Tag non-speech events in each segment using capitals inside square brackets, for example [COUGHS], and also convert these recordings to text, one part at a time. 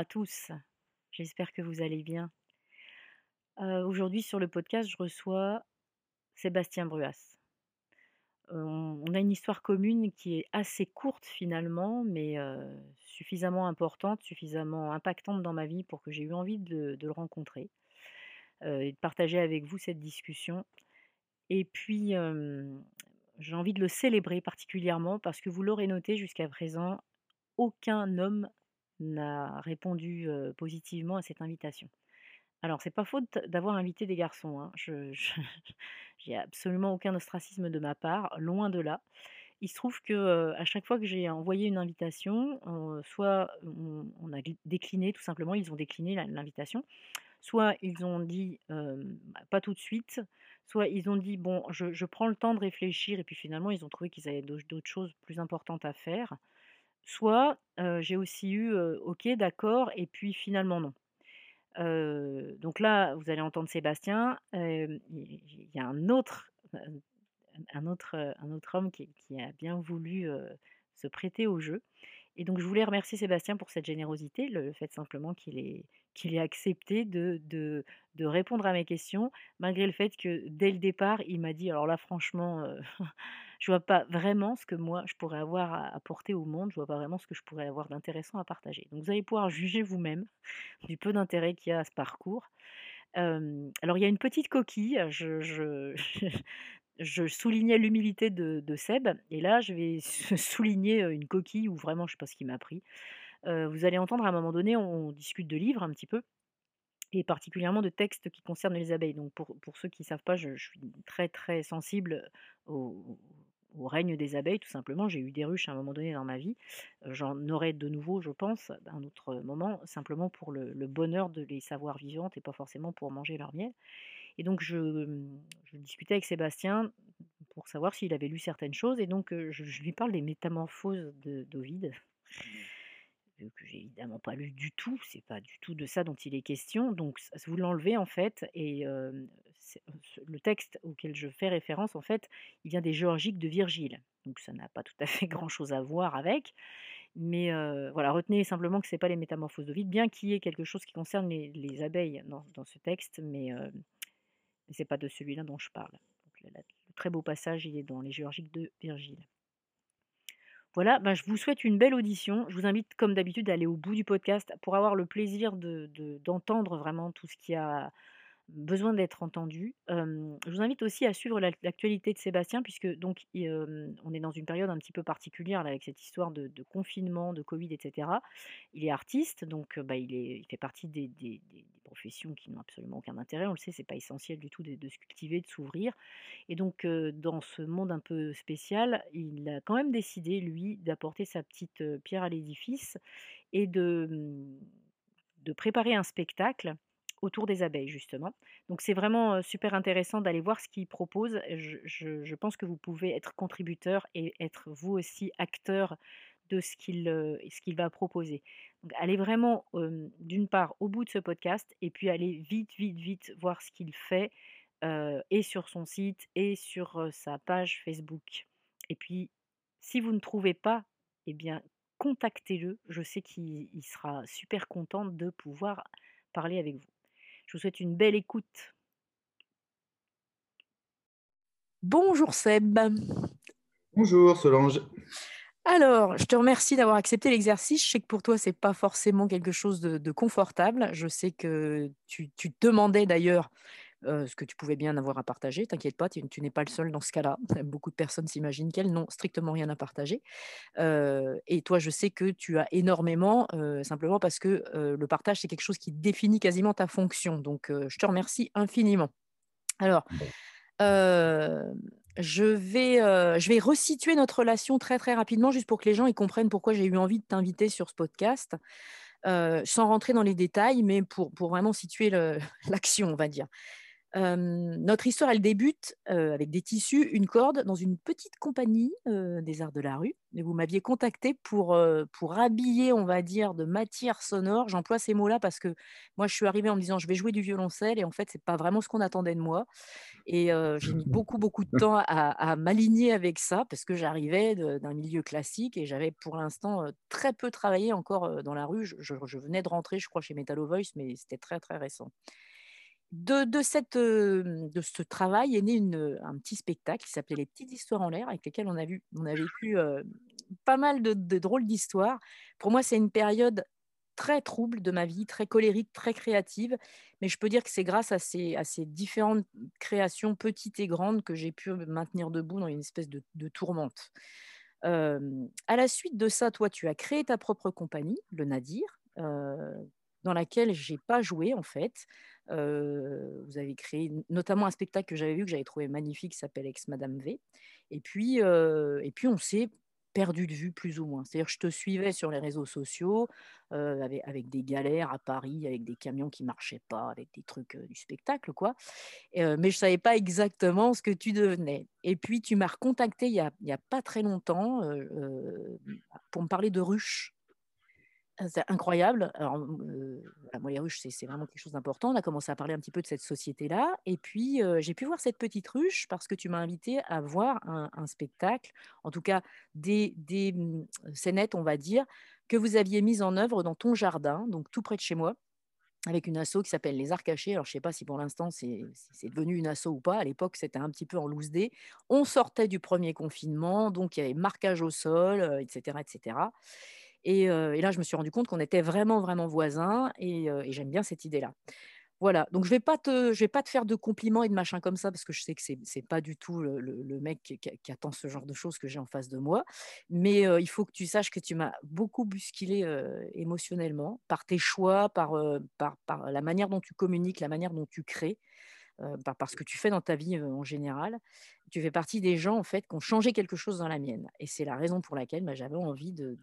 à tous, j'espère que vous allez bien. Euh, aujourd'hui sur le podcast, je reçois Sébastien Bruas. Euh, on a une histoire commune qui est assez courte finalement, mais euh, suffisamment importante, suffisamment impactante dans ma vie pour que j'ai eu envie de, de le rencontrer et de partager avec vous cette discussion. Et puis, j'ai envie de le célébrer particulièrement parce que vous l'aurez noté jusqu'à présent, aucun homme n'a répondu positivement à cette invitation. Alors, c'est pas faute d'avoir invité des garçons. Hein. Je, [LAUGHS] j'ai absolument aucun ostracisme de ma part, loin de là. Il se trouve que à chaque fois que j'ai envoyé une invitation, soit on, a décliné, tout simplement, ils ont décliné l'invitation, soit ils ont dit bah, pas tout de suite, soit ils ont dit bon, je, je, prends le temps de réfléchir, et puis finalement ils ont trouvé qu'ils avaient d'autres choses plus importantes à faire. Soit j'ai aussi eu OK, d'accord, et puis finalement non. donc là, vous allez entendre Sébastien. Il y a un autre, un autre, un autre homme qui, a bien voulu se prêter au jeu. Et donc je voulais remercier Sébastien pour cette générosité, le, fait simplement qu'il ait, ait accepté de, de, de, répondre à mes questions, malgré le fait que dès le départ, il m'a dit, alors là franchement, [LAUGHS] je vois pas vraiment ce que moi je pourrais avoir à apporter au monde, je vois pas vraiment ce que je pourrais avoir d'intéressant à partager. Donc vous allez pouvoir juger vous-même [LAUGHS] du peu d'intérêt qu'il y a à ce parcours. alors il y a une petite coquille, je, [LAUGHS] soulignais l'humilité de, Seb, et là je vais [LAUGHS] souligner une coquille où vraiment je sais pas ce qui m'a pris. vous allez entendre à un moment donné, on discute de livres un petit peu, et particulièrement de textes qui concernent les abeilles. Donc pour, ceux qui ne savent pas, je, je, suis très très sensible au, au règne des abeilles, tout simplement. J'ai eu des ruches à un moment donné dans ma vie. J'en aurai de nouveau, je pense, à un autre moment, simplement pour le, bonheur de les savoir vivantes et pas forcément pour manger leur miel. Et donc, je, discutais avec Sébastien pour savoir s'il avait lu certaines choses. Et donc, je, lui parle des métamorphoses d'Ovide. que j'ai évidemment pas lu du tout, c'est pas du tout de ça dont il est question. Donc, vous l'enlevez en fait, et le texte auquel je fais référence, en fait, il vient des Géorgiques de Virgile. Donc ça n'a pas tout à fait [LAUGHS] grand-chose à voir avec. Mais voilà, retenez simplement que ce n'est pas les métamorphoses d'Ovide, bien qu'il y ait quelque chose qui concerne les, abeilles dans, ce texte, mais ce n'est pas de celui-là dont je parle. le, très beau passage, il est dans les Géorgiques de Virgile. Voilà, ben, je vous souhaite une belle audition. Je vous invite, comme d'habitude, à aller au bout du podcast pour avoir le plaisir d'entendre de, vraiment tout ce qui a besoin d'être entendu. je vous invite aussi à suivre l'actualité de Sébastien, puisque donc on est dans une période un petit peu particulière là, avec cette histoire de, confinement, de Covid, etc. Il est artiste, donc bah, il, est, il fait partie des, professions qui n'ont absolument aucun intérêt. On le sait, c'est pas essentiel du tout de, de se cultiver, de s'ouvrir. Et donc dans ce monde un peu spécial, il a quand même décidé, lui, d'apporter sa petite pierre à l'édifice et de, mmh, de préparer un spectacle autour des abeilles, justement. Donc c'est vraiment super intéressant d'aller voir ce qu'il propose. Je, pense que vous pouvez être contributeur et être vous aussi acteur de ce qu'il ce qu'il va proposer. Donc allez vraiment, d'une part, au bout de ce podcast, et puis allez vite, vite, vite voir ce qu'il fait, et sur son site, et sur sa page Facebook. Et puis, si vous ne trouvez pas, eh bien, contactez-le. Je sais qu'il sera super content de pouvoir parler avec vous. Je vous souhaite une belle écoute. Bonjour Seb. Bonjour Solange. Alors, je te remercie d'avoir accepté l'exercice. Je sais que pour toi, ce n'est pas forcément quelque chose de, confortable. Je sais que tu, tu demandais d'ailleurs euh, ce que tu pouvais bien avoir à partager. T'inquiète pas, tu, n'es pas le seul dans ce cas-là. [LAUGHS] Beaucoup de personnes s'imaginent qu'elles n'ont strictement rien à partager. Euh, et toi, je sais que tu as énormément, euh, simplement parce que le partage, c'est quelque chose qui définit quasiment ta fonction. Donc, je te remercie infiniment. Alors, je vais, je vais resituer notre relation très très rapidement, juste pour que les gens y comprennent pourquoi j'ai eu envie de t'inviter sur ce podcast, sans rentrer dans les détails, mais pour, pour vraiment situer [LAUGHS] l'action, on va dire. Notre histoire, elle débute avec des tissus, une corde, dans une petite compagnie des arts de la rue. Et vous m'aviez contacté pour, pour habiller, on va dire, de matière sonore. J'emploie ces mots-là parce que moi, je suis arrivée en me disant, je vais jouer du violoncelle, et en fait, c'est pas vraiment ce qu'on attendait de moi. Et j'ai mis beaucoup, beaucoup de [LAUGHS] temps à, m'aligner avec ça parce que j'arrivais d'un milieu classique et j'avais pour l'instant très peu travaillé encore dans la rue. Je, je, venais de rentrer, je crois, chez Metal Voice, mais c'était très, très récent de, cette, de ce travail est né un petit spectacle qui s'appelait Les petites histoires en l'air, avec lesquelles on a, vu, on a vécu pas mal de, drôles d'histoires. Pour moi, c'est une période très trouble de ma vie, très colérique, très créative, mais je peux dire que c'est grâce à ces, à ces différentes créations, petites et grandes, que j'ai pu me maintenir debout dans une espèce de, tourmente. à la suite de ça, toi, tu as créé ta propre compagnie, le Nadir, dans laquelle j'ai pas joué en fait vous avez créé notamment un spectacle que j'avais vu, que j'avais trouvé magnifique, qui s'appelle Ex Madame V. Et puis, et puis on s'est perdu de vue plus ou moins. C'est-à-dire je te suivais sur les réseaux sociaux avec, avec, des galères à Paris, avec des camions qui marchaient pas, avec des trucs du spectacle, quoi. mais je savais pas exactement ce que tu devenais. Et puis tu m'as recontacté il y a, il y a pas très longtemps pour me parler de ruches. C'est incroyable. Alors, moi, les ruches, c'est vraiment quelque chose d'important. On a commencé à parler un petit peu de cette société-là. Et puis, j'ai pu voir cette petite ruche parce que tu m'as invité à voir un, spectacle, en tout cas des, des mmh, scénettes, on va dire, que vous aviez mises en œuvre dans ton jardin, donc tout près de chez moi avec une asso qui s'appelle Les Arts Cachés. Alors, je ne sais pas si pour l'instant c'est devenu une asso ou pas. À l'époque, c'était un petit peu en loose day. On sortait du premier confinement, donc il y avait marquage au sol, etc., etc. Et, là, je me suis rendu compte qu'on était vraiment, vraiment voisins et, j'aime bien cette idée-là. Voilà, donc je ne vais, pas te, vais pas te faire de compliments et de machin comme ça parce que je sais que ce n'est pas du tout le, mec qui, attend ce genre de choses que j'ai en face de moi. Mais il faut que tu saches que tu m'as beaucoup bousculé émotionnellement par tes choix, par, par, par, la manière dont tu communiques, la manière dont tu crées. par, ce que tu fais dans ta vie en général, tu fais partie des gens en fait qui ont changé quelque chose dans la mienne. Et c'est la raison pour laquelle bah, j'avais envie de,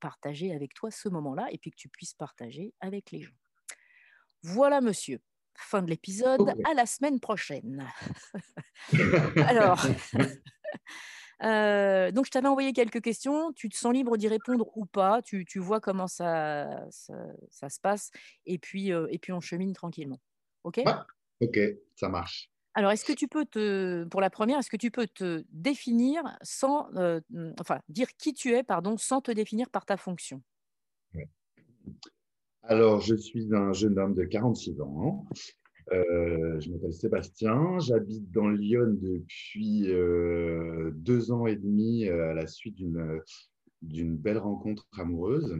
partager avec toi ce moment-là et puis que tu puisses partager avec les gens. Voilà, monsieur. Fin de l'épisode. À la semaine prochaine. [LAUGHS] Alors, [LAUGHS] euh, donc je t'avais envoyé quelques questions. Tu te sens libre d'y répondre ou pas? Tu, vois comment ça, ça, se passe. Et puis, euh, et puis on chemine tranquillement. OK? Ok, ça marche. Alors, est-ce que tu peux te, pour la première, est-ce que tu peux te définir sans, euh, enfin, dire qui tu es, pardon, sans te définir par ta fonction? Alors, je suis un jeune homme de 46 ans. Euh, je m'appelle Sébastien. J'habite dans Lyon depuis euh, deux ans et demi à la suite d'une belle rencontre amoureuse.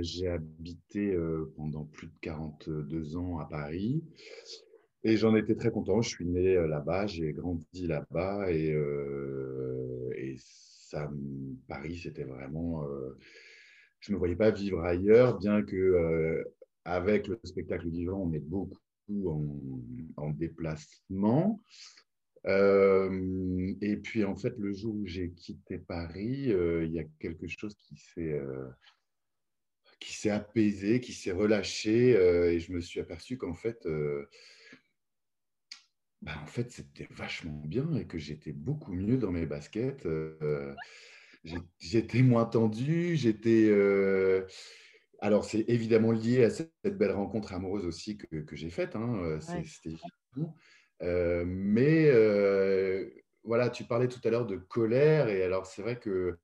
J'ai habité pendant plus de 42 ans à Paris. Et j'en étais très content. Je suis né euh, là-bas, j'ai grandi là-bas et, euh, et ça, Paris, c'était vraiment. Euh, je ne me voyais pas vivre ailleurs, bien que avec le spectacle vivant, on est beaucoup en, déplacement. et puis en fait, le jour où j'ai quitté Paris, il y a quelque chose qui s'est qui s'est apaisé, qui s'est relâché, et je me suis aperçu qu'en fait bah, en fait, c'était vachement bien et que j'étais beaucoup mieux dans mes baskets. Euh, j'étais moins tendu, j'étais. Euh, alors, c'est évidemment lié à cette, belle rencontre amoureuse aussi que, que j'ai faite. Hein, euh, c'était mais voilà, tu parlais tout à l'heure de colère et alors c'est vrai que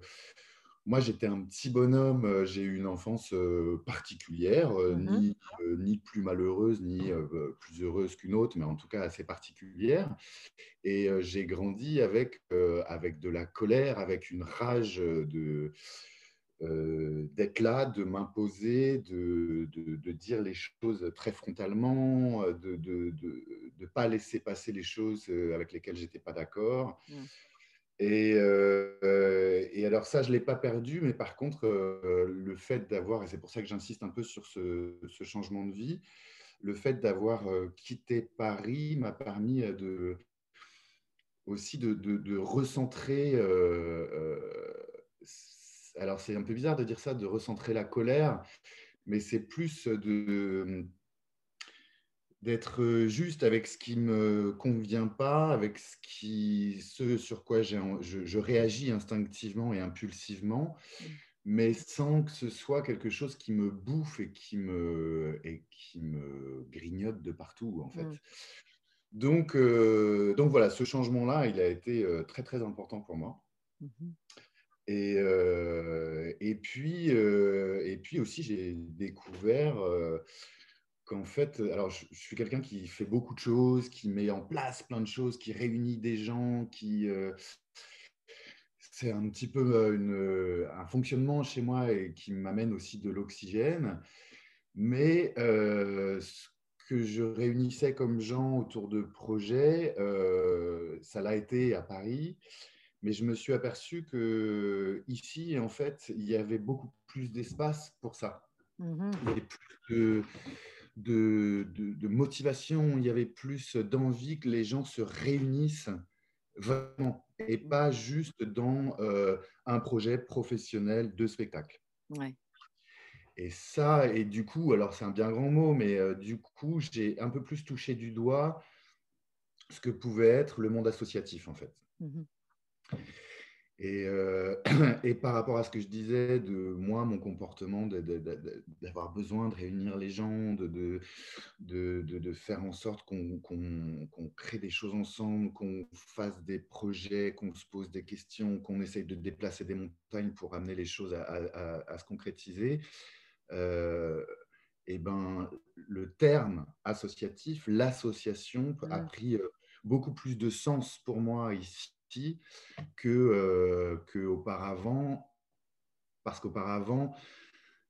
moi, j'étais un petit bonhomme, j'ai eu une enfance euh, particulière, euh, mmh ni, ni, plus malheureuse, ni plus heureuse qu'une autre, mais en tout cas assez particulière. Et j'ai grandi avec, avec de la colère, avec une rage de, d'être là, de m'imposer, de, de, dire les choses très frontalement, de ne pas laisser passer les choses avec lesquelles j'étais pas d'accord. Mmh. Euh, et, alors ça, je ne l'ai pas perdu, mais par contre, euh, le fait d'avoir, et c'est pour ça que j'insiste un peu sur ce, changement de vie, le fait d'avoir euh, quitté Paris m'a permis de, aussi de, recentrer, alors c'est un peu bizarre de dire ça, de recentrer la colère, mais c'est plus de d'être juste avec ce qui me convient pas, avec ce, qui, ce sur quoi je, je, réagis instinctivement et impulsivement, mmh. mais sans que ce soit quelque chose qui me bouffe et qui me, et qui me grignote de partout, en fait. Mmh. Donc, euh, donc voilà, ce changement-là, il a été euh, très très important pour moi. Mmh et, euh, et, puis, et puis aussi, j'ai découvert qu'en fait, alors je, suis quelqu'un qui fait beaucoup de choses, qui met en place plein de choses, qui réunit des gens, qui c'est un petit peu une, un fonctionnement chez moi et qui m'amène aussi de l'oxygène. Mais ce que je réunissais comme gens autour de projets, ça l'a été à Paris. Mais je me suis aperçu que ici, en fait, il y avait beaucoup plus d'espace pour ça. Mmh il y avait plus de, de, de, motivation, il y avait plus d'envie que les gens se réunissent vraiment et mmh. pas juste dans euh, un projet professionnel de spectacle. Et ça, et du coup, alors c'est un bien grand mot, mais euh, du coup, j'ai un peu plus touché du doigt ce que pouvait être le monde associatif, en fait. Mmh et, euh, [CLEARS THROAT] et, par rapport à ce que je disais de moi, mon comportement, d'avoir besoin de réunir les gens, de, de, de faire en sorte qu'on crée des choses ensemble, qu'on fasse des projets, qu'on se pose des questions, qu'on essaye de déplacer des montagnes pour amener les choses à, à, se concrétiser. Euh, et ben, le terme associatif, l'association a mmh. pris euh, beaucoup plus de sens pour moi ici que, euh, que auparavant, parce qu'auparavant,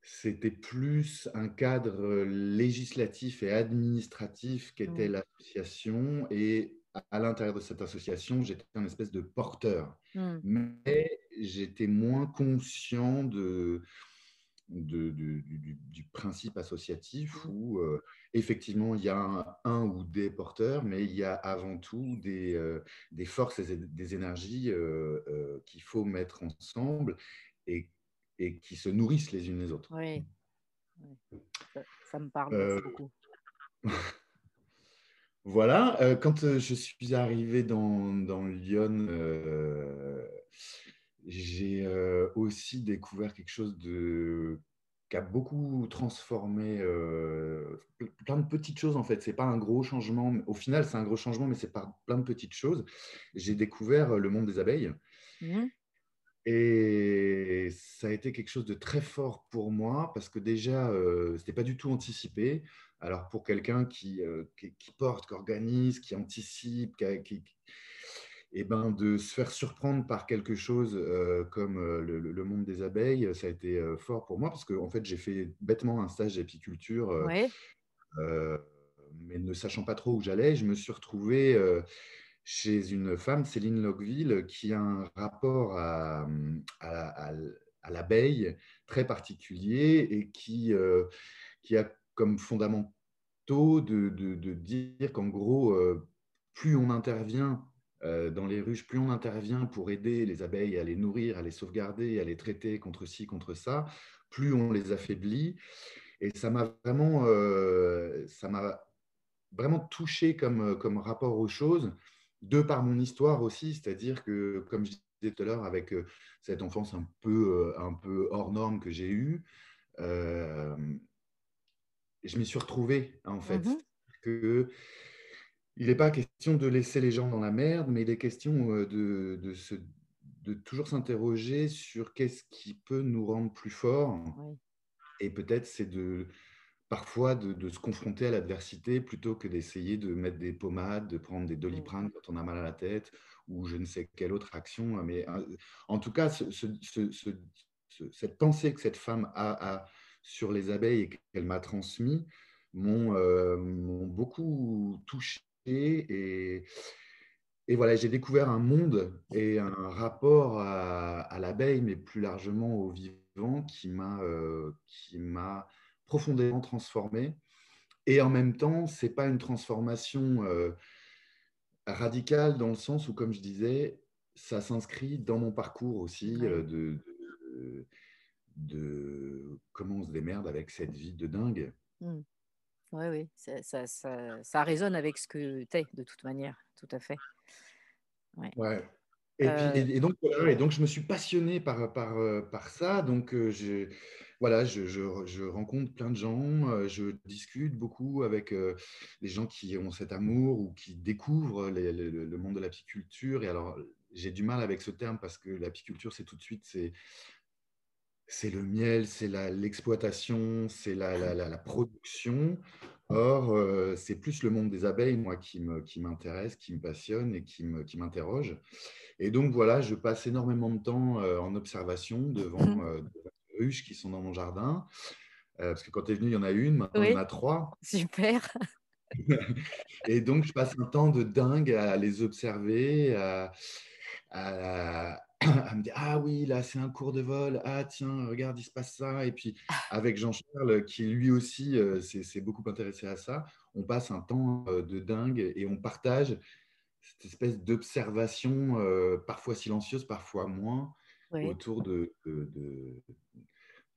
c'était plus un cadre législatif et administratif qu'était l'association. Et à l'intérieur de cette association, j'étais un espèce de porteur. Mmh. Mais j'étais moins conscient de, du, principe associatif mmh. où euh, effectivement il y a un, ou des porteurs, mais il y a avant tout des, euh, des forces et des énergies euh, qu'il faut mettre ensemble et, et, qui se nourrissent les unes les autres. Oui, Ça, me parle beaucoup. [LAUGHS] voilà, quand je suis arrivé dans, dans Lyon, j'ai euh, aussi découvert quelque chose de qui a beaucoup transformé euh, plein de petites choses en fait. C'est pas un gros changement. Au final, c'est un gros changement, mais c'est par plein de petites choses. J'ai découvert euh, le monde des abeilles. Mmh. Et ça a été quelque chose de très fort pour moi parce que déjà, ce n'était pas du tout anticipé. Alors pour quelqu'un qui, qui, porte, qui organise, qui anticipe, qui, et ben, de se faire surprendre par quelque chose euh, comme euh, le, monde des abeilles, ça a été euh, fort pour moi parce que en fait, j'ai fait bêtement un stage d'apiculture, mais ne sachant pas trop où j'allais, je me suis retrouvé chez une femme, Céline Lockville, qui a un rapport à, à, l'abeille très particulier et qui, qui a comme fondamentaux de, de, de dire qu'en gros, plus on intervient dans les ruches, plus on intervient pour aider les abeilles à les nourrir, à les sauvegarder, à les traiter contre ci, contre ça, plus on les affaiblit. Et ça m'a vraiment, euh, ça m'a vraiment touché comme, comme rapport aux choses, de par mon histoire aussi, c'est-à-dire que, comme je disais tout à l'heure, avec euh, cette enfance un peu, un peu hors norme que j'ai eue, je m'y suis retrouvé en fait. Mmh que il n'est pas question de laisser les gens dans la merde, mais il est question euh, de, de, de toujours s'interroger sur qu'est-ce qui peut nous rendre plus forts. Et peut-être c'est de parfois de, se confronter à l'adversité plutôt que d'essayer de mettre des pommades, de prendre des doliprane quand on a mal à la tête ou je ne sais quelle autre action. Mais euh, en tout cas, cette pensée que cette femme a, sur les abeilles et qu'elle m'a transmis m'ont euh, beaucoup touché et, et voilà, j'ai découvert un monde et un rapport à, l'abeille, mais plus largement au vivant, qui m'a euh, profondément transformé. Et en même temps, c'est pas une transformation euh, radicale dans le sens où, comme je disais, ça s'inscrit dans mon parcours aussi euh, de, de, comment on se démerde avec cette vie de dingue. Mmh. Oui, oui, ça ça ça ça résonne avec ce que tu es, de toute manière, tout à fait. Ouais. Ouais et puis Heu et et donc voilà et donc je me suis passionné par, par, heu, par ça donc heu, je voilà, je je re je rencontre plein de gens, je discute beaucoup avec, les gens qui ont cet amour ou qui découvrent les le monde de l'apiculture et alors, j'ai du mal avec ce terme parce que l'apiculture, c'est tout de suite, c'est c'est le miel, c'est l'exploitation, c'est la la la la production. Or, heu, c'est plus le monde des abeilles, moi, qui m'intéresse, qui me passionne et qui m'interroge. Et donc voilà, je passe énormément de temps, heu, en observation devant, [LAUGHS] devant les ruches qui sont dans mon jardin, heu, parce que quand tu es venu, il y en a 1, maintenant il y en a 3 [LAUGHS] super. [LAUGHS] et donc je passe un temps de dingue à les observer, à à [COUGHS] à me dire: «Ah oui, là, c'est un cours de vol. Ah tiens, regarde, il se passe ça» et puis avec Jean-Charles qui lui aussi, heu, s'est beaucoup intéressé à ça, on passe un temps, heu, de dingue et on partage cette espèce d'observation, parfois silencieuse, parfois moins, Oui. autour de de de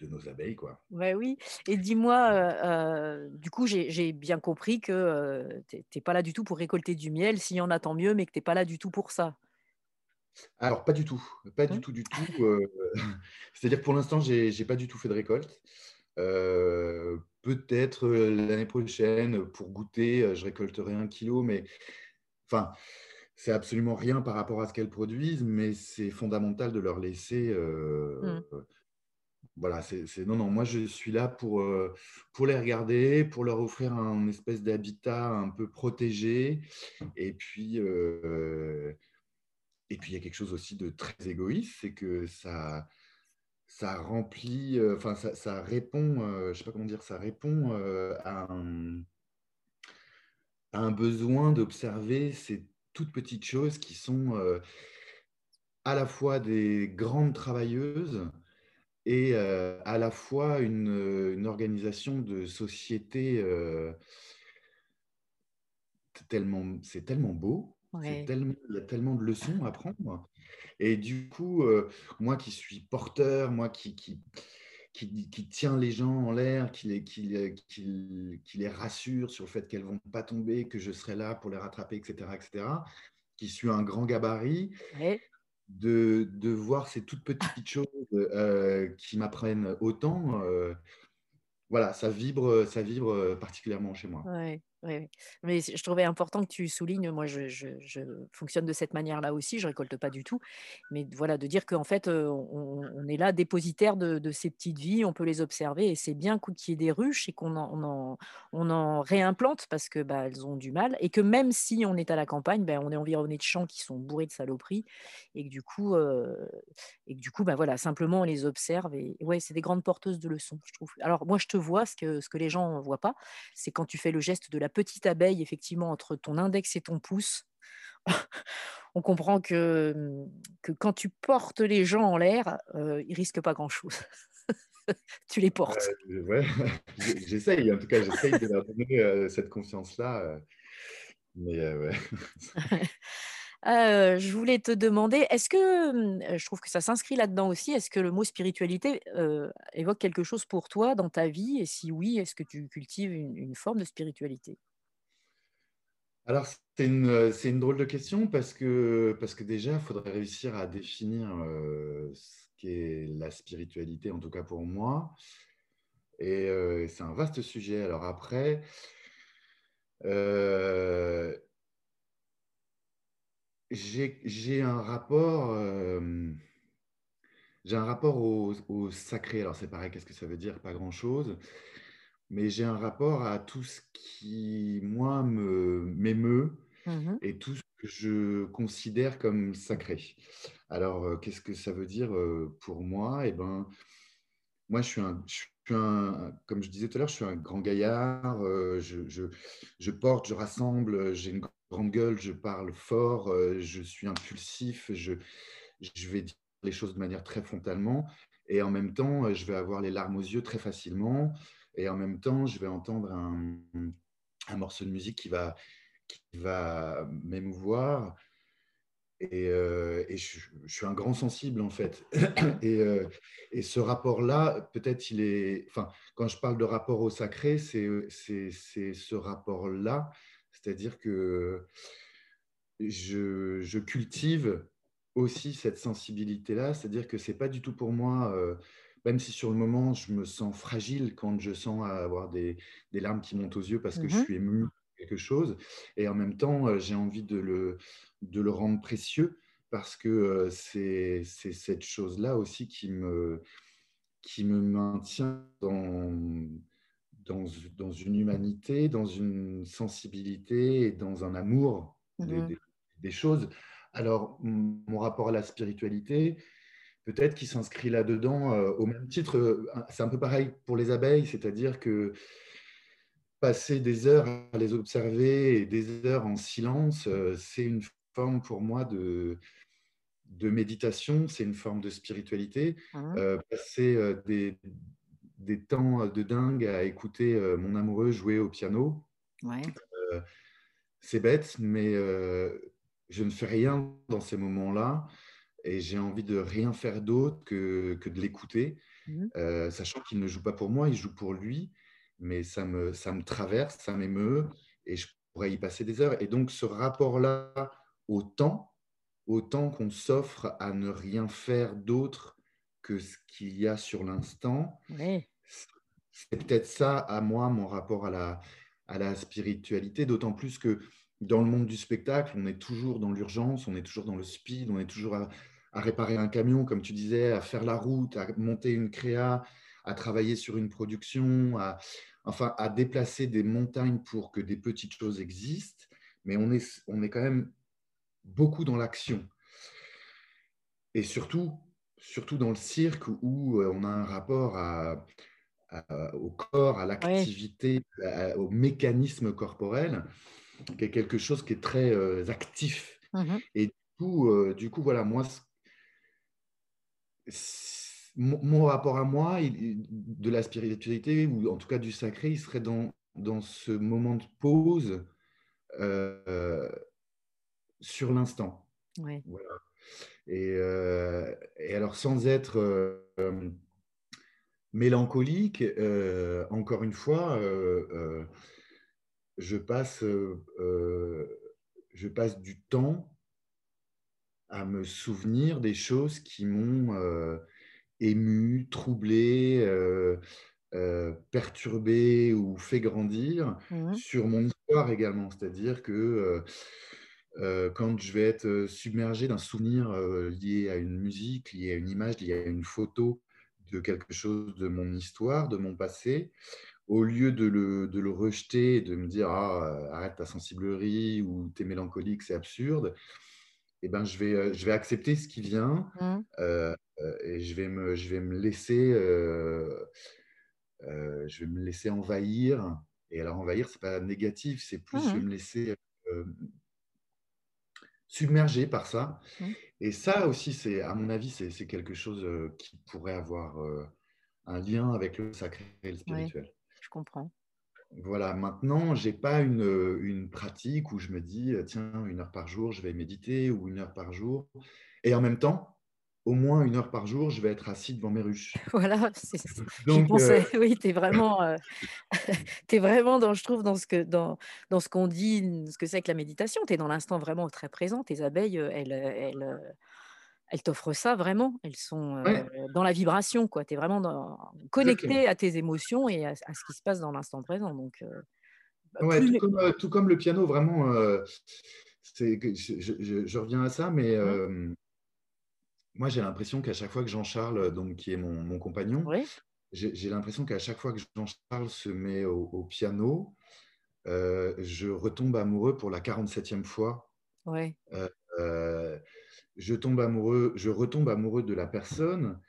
de nos abeilles, quoi. Oui et dis-moi, du coup, j'ai bien compris que, tu es tu es pas là du tout pour récolter du miel. S'il y en a, tant mieux, mais que tu es pas là du tout pour ça? Alors pas du tout, pas du tout, du tout, heu, [LAUGHS] c'est-à-dire pour l'instant, j'ai pas du tout fait de récolte. Heu, peut-être, heu, l'année prochaine pour goûter, je récolterai 1 kilogramme mais enfin, c'est absolument rien par rapport à ce qu'elles produisent, mais c'est fondamental de leur laisser, Mmh. voilà, c'est non, non, moi je suis là pour, pour les regarder, pour leur offrir un espèce d'habitat un peu protégé et puis, et puis il y a quelque chose aussi de très égoïste, c'est que ça ça remplit, heu, enfin ça répond, heu, je sais pas comment dire? Ça répond, heu, à un besoin d'observer ces toutes petites choses qui sont, à la fois des grandes travailleuses et à la fois une, une organisation de société, c'est tellement beau, Ouais. tellement il y a tellement de leçons à prendre et du coup, heu, moi qui suis porteur, moi qui qui qui qui tient les gens en l'air, qui les qui les qui les rassure sur le fait qu'elles vont pas tomber, que je serai là pour les rattraper et cetera et cetera, qui suis un grand gabarit, Ouais. de de voir ces toutes petites [LAUGHS] choses, heu, qui m'apprennent autant, heu, voilà, ça vibre, ça vibre, particulièrement chez moi. Ouais, ouais. Mais je trouvais important que tu soulignes, moi je fonctionne de cette manière-là aussi, je récolte pas du tout, mais voilà, de dire qu'en fait, on est là dépositaire de ces petites vies, on peut les observer et c'est bien qu qu'il y ait des ruches et qu'on en on en on en réimplante parce que, bah, elles ont du mal et que même si on est à la campagne, bah, on est environné de champs qui sont bourrés de saloperies et que du coup, et que du coup, bah, voilà, simplement on les observe et ouais, c'est des grandes porteuses de leçons. Alors moi, je te vois, ce que ce que les gens voient pas, c'est quand tu fais le geste de la petite abeille, effectivement, entre ton index et ton pouce. [LAUGHS] On comprend que, mmh, que quand tu portes les gens en l'air, heu, ils risquent pas grand-chose. [LAUGHS] Tu les portes. Heu, ouais, j'e j'essaye, en tout cas, j'essaye de leur donner, heu, cette confiance-là, mais ouais. [LAUGHS] Heu, je voulais te demander, est-ce que, mmh, je trouve que ça s'inscrit là-dedans aussi, est-ce que le mot spiritualité, heu, évoque quelque chose pour toi dans ta vie? Et si oui, est-ce que tu cultives une forme de spiritualité? Alors c'est une, drôle de question parce que parce que déjà, il faudrait réussir à définir, heu, ce qu'est la spiritualité, en tout cas pour moi et c'est un vaste sujet. Alors après j'ai un rapport, hem, j'ai un rapport au au sacré. Alors c'est pareil, qu'est-ce que ça veut dire? Pas grand-chose, mais j'ai un rapport à tout ce qui, moi, me m'émeut Mmh mh. et tout ce que je considère comme sacré. Alors, heu, qu'est-ce que ça veut dire, heu, pour moi? Et ben, moi, je suis un je suis un comme je disais tout à l'heure, je suis un grand gaillard, je je je porte, je rassemble, j'ai une grande gueule, je parle fort, heu, je suis impulsif, je je vais dire les choses de manière très frontalement et en même temps, heu, je vais avoir les larmes aux yeux très facilement et en même temps, je vais entendre un, un morceau de musique qui va qui va m'émouvoir Et, euh, et je, suis un grand sensible, en fait. [COUGHS] Et, euh, et ce rapport-là, peut-être il est... Enfin, quand je parle de rapport au sacré, c'est ce rapport-là. C'est-à-dire que je, je cultive aussi cette sensibilité-là. C'est-à-dire que c'est pas du tout pour moi, euh, même si sur le moment, je me sens fragile quand je sens avoir des, des larmes qui montent aux yeux parce que je Mmh suis ému quelque chose. Et en même temps, euh, j'ai envie de le, de le rendre précieux parce que euh, c'est c'est cette chose-là aussi qui me, qui me maintient dans, dans, dans une humanité, dans une sensibilité et dans un amour des, Mmh des- des choses. Alors, mon rapport à la spiritualité, peut-être qu'il s'inscrit là-dedans euh, au même titre. euh, C'est un peu pareil pour les abeilles, c'est-à-dire que passer des heures à les observer et des heures en silence, euh, c'est une forme pour moi de, de méditation, c'est une forme de spiritualité. Mmh passer des, des temps de dingue à écouter euh, mon amoureux jouer au piano, Ouais. euh, c'est bête, mais euh, je ne fais rien dans ces moments-là et j'ai envie de rien faire d'autre que, que de l'écouter, Mmh euh, sachant qu'il ne joue pas pour moi, il joue pour lui, mais ça me, ça me traverse, ça m'émeut et je pourrais y passer des heures. Et donc ce rapport-là au temps, au temps qu'on s'offre à ne rien faire d'autre que ce qu'il y a sur l'instant, Oui. c'est peut-être ça, à moi, mon rapport à la, à la spiritualité, d'autant plus que dans le monde du spectacle, on est toujours dans l'urgence, on est toujours dans le speed, on est toujours à, à réparer un camion, comme tu disais, à faire la route, à monter une créa, à travailler sur une production, à, enfin, à déplacer des montagnes pour que des petites choses existent. Mais on est, on est quand même beaucoup dans l'action. Et surtout, surtout dans le cirque où euh, on a un rapport à, à- au corps, à l'activité, au mécanisme corporel, qui est quelque chose qui est très euh, actif. Mmh Et du coup, euh, du coup, voilà, moi, mon, mon rapport à moi, il- de la spiritualité, ou en tout cas du sacré, il serait dans, dans ce moment de pause euh, sur l'instant. Ouais. Voilà. Et, euh, et alors, sans être euh, mélancolique, euh, encore une fois, je, passe, je passe du temps à me souvenir des choses qui m'ont ému, troublé, euh, perturbé ou fait grandir Mmh sur mon histoire également. C'est-à-dire que euh, euh, quand je vais être euh, submergé d'un souvenir euh, lié à une musique, lié à une image, lié à une photo de quelque chose de mon histoire, de mon passé, au lieu de le, de le rejeter et de me dire ah, arrête ta sensiblerie ou t'es mélancolique, c'est absurde, eh ben, je, vais, je vais accepter ce qui vient Mmh. euh, et je vais me, je vais me laisser, je vais me laisser envahir. Et alors envahir, c'est pas négatif, c'est plus je vais Mmh me laisser euh, submerger par ça. Mmh. Et ça aussi, c'est, à mon avis, c'est c'est quelque chose euh, qui pourrait avoir euh, un lien avec le sacré et le Ouais, spirituel. je comprends. Voilà, maintenant, j'ai pas une, une pratique où je me dis, euh, tiens, une heure par jour, je vais méditer ou une heure par jour. Et en même temps, au moins une heure par jour, je vais être assis devant mes ruches. [LAUGHS] Voilà, c'est Donc, euh, pensais. Oui, tu es vraiment, [LAUGHS] [LAUGHS] tu es vraiment dans je trouve dans ce que dans dans ce qu'on dit, ce que c'est que la méditation. Tu es dans l'instant vraiment très présent. Tes abeilles, heu, elles, heu, elles, heu, elles t'offrent ça vraiment. Elles sont, ouais, dans la vibration quoi. Tu es vraiment dans exactement. connecté à tes émotions et à à ce qui se passe dans l'instant présent donc bah, Ouais, plus tout comme, euh, tout comme le piano, vraiment, euh, je, je- je- reviens à ça, mais mmh, euh, moi, j'ai l'impression qu'à chaque fois que Jean-Charles, donc, qui est mon, mon compagnon, oui, j'ai l'impression qu'à chaque fois que Jean-Charles se met au, au piano, euh, je retombe amoureux pour la 47e fois. Euh, euh, je tombe amoureux, je retombe amoureux de la personne,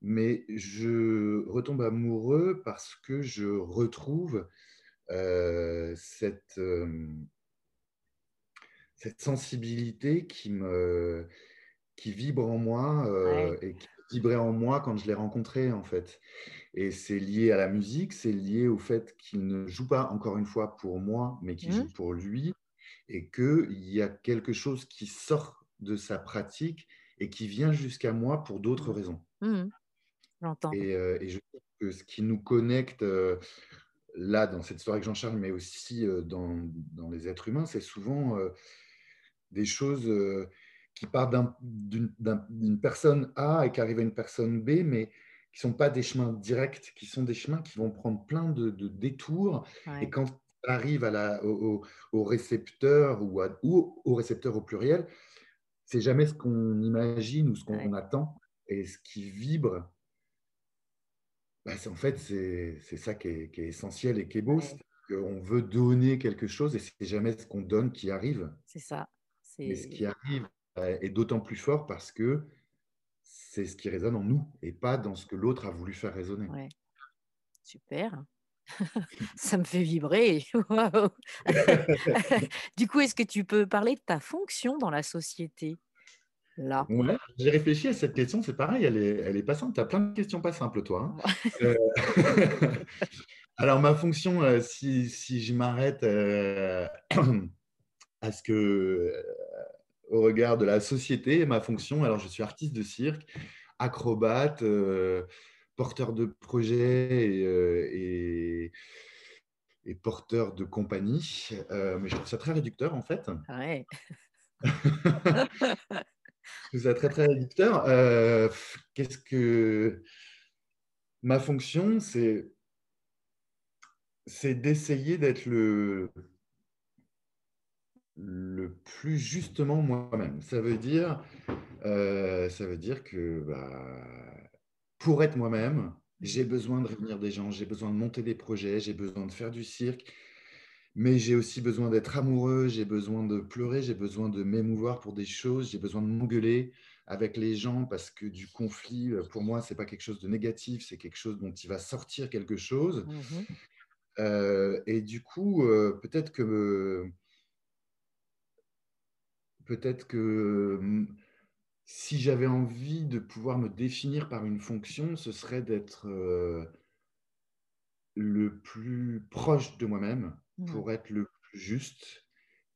mais je retombe amoureux parce que je retrouve euh, cette, euh, cette sensibilité qui me qui vibre en moi Ouais. euh, et qui vibrait en moi quand je l'ai rencontré en fait. Et c'est lié à la musique, c'est lié au fait qu'il ne joue pas encore une fois pour moi, mais qu'il Mmh. joue pour lui, et qu'il y a quelque chose qui sort de sa pratique et qui vient jusqu'à moi pour d'autres Mmh. raisons. Mmh J'entends. Et, euh, et je trouve que ce qui nous connecte euh, là, dans cette histoire avec Jean-Charles, mais aussi euh, dans, dans les êtres humains, c'est souvent des choses qui partent d'un- d'une d'un- d'une personne A et qui arrivent à une personne B, mais qui ne sont pas des chemins directs, qui sont des chemins qui vont prendre plein de, de détours. Et quand ça arrive à la, au, au- au récepteur ou, à- ou au récepteur au pluriel, c'est jamais ce qu'on imagine ou ce qu'on ouais, attend. Et ce qui vibre, bah, en fait, c'est ça qui est, qui est essentiel et qui est beau. ouais, qu'on veut donner quelque chose et c'est jamais ce qu'on donne qui arrive. c'est ça. Mais ce qui arrive est d'autant plus fort parce que c'est ce qui résonne en nous et pas dans ce que l'autre a voulu faire résonner. ouais, super. [LAUGHS] Ça me fait vibrer. [LAUGHS] Du coup, est-ce que tu peux parler de ta fonction dans la société? Là? Ouais, j'ai réfléchi à cette question, c'est pareil, elle est, elle est pas simple. Tu as plein de questions pas simples, toi. hein. Euh, [LAUGHS] Alors, ma fonction, euh, si, si je m'arrête euh, [CLEARS THROAT] à ce que, euh, au regard de la société, ma fonction, alors je suis artiste de cirque, acrobate, euh, porteur de projet et, euh, et- et porteur de compagnie, Euh, mais je trouve ça très réducteur en fait. Ouais. [LAUGHS] Je trouve ça très très réducteur. Qu'est-ce que ma fonction, c'est c'est d'essayer d'être le le plus justement moi-même. Ça veut dire euh, ça veut dire que bah, pour être moi-même, j'ai besoin de réunir des gens, j'ai besoin de monter des projets, j'ai besoin de faire du cirque, mais j'ai aussi besoin d'être amoureux, j'ai besoin de pleurer, j'ai besoin de m'émouvoir pour des choses, j'ai besoin de m'engueuler avec les gens parce que du conflit, pour moi, c'est pas quelque chose de négatif, c'est quelque chose dont il va sortir quelque chose. Mmh Euh, et du coup, euh, peut-être que peut-être que hum, si j'avais envie de pouvoir me définir par une fonction, ce serait d'être euh, le plus proche de moi-même Mmh. pour être le plus juste.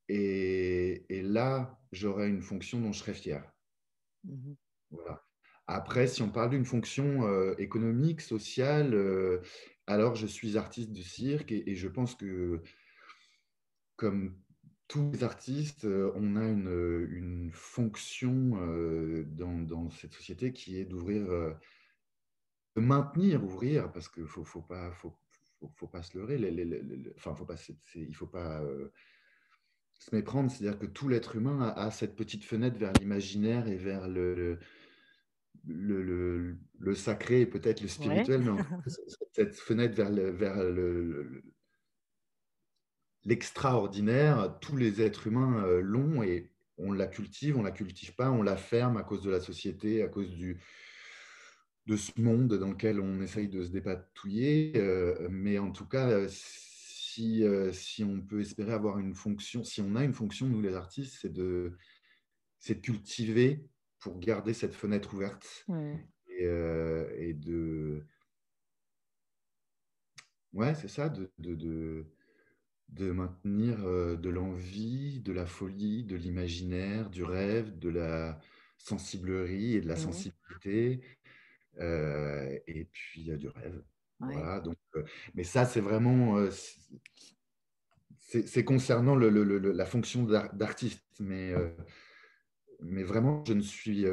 Et, et là, j'aurais une fonction dont je serais fier. Mmh Voilà. Après, si on parle d'une fonction euh, économique, sociale, euh, alors je suis artiste de cirque et, et je pense que comme tous les artistes, euh, on a une, une fonction euh, dans, dans cette société qui est d'ouvrir, euh, de maintenir, ouvrir, parce qu'il ne faut, faut, pas, faut, faut, faut pas se leurrer, les- les- les- les- enfin, faut pas, il ne faut pas euh, se méprendre, c'est-à-dire que tout l'être humain a, a cette petite fenêtre vers l'imaginaire et vers le, le, le, le- le sacré et peut-être le Ouais. spirituel, mais en [LAUGHS] fait, cette fenêtre vers le, vers l'extraordinaire, tous les êtres humains euh, l'ont et on la cultive, on la cultive pas, on la ferme à cause de la société, à cause du, de ce monde dans lequel on essaye de se dépatouiller. euh, mais en tout cas, euh, si, euh, si on peut espérer avoir une fonction, si on a une fonction, nous les artistes, c'est de, de cultiver pour garder cette fenêtre ouverte Mmh. et, euh, et de... Ouais, c'est ça, de, de, de, de maintenir euh, de l'envie, de la folie, de l'imaginaire, du rêve, de la sensiblerie et de la Mmh sensibilité, euh, et puis du rêve. Ouais. Voilà, donc, euh, mais ça, c'est vraiment, euh, c'est concernant le, le- le- la fonction d'ar- d'artiste, mais, mais vraiment, je ne suis,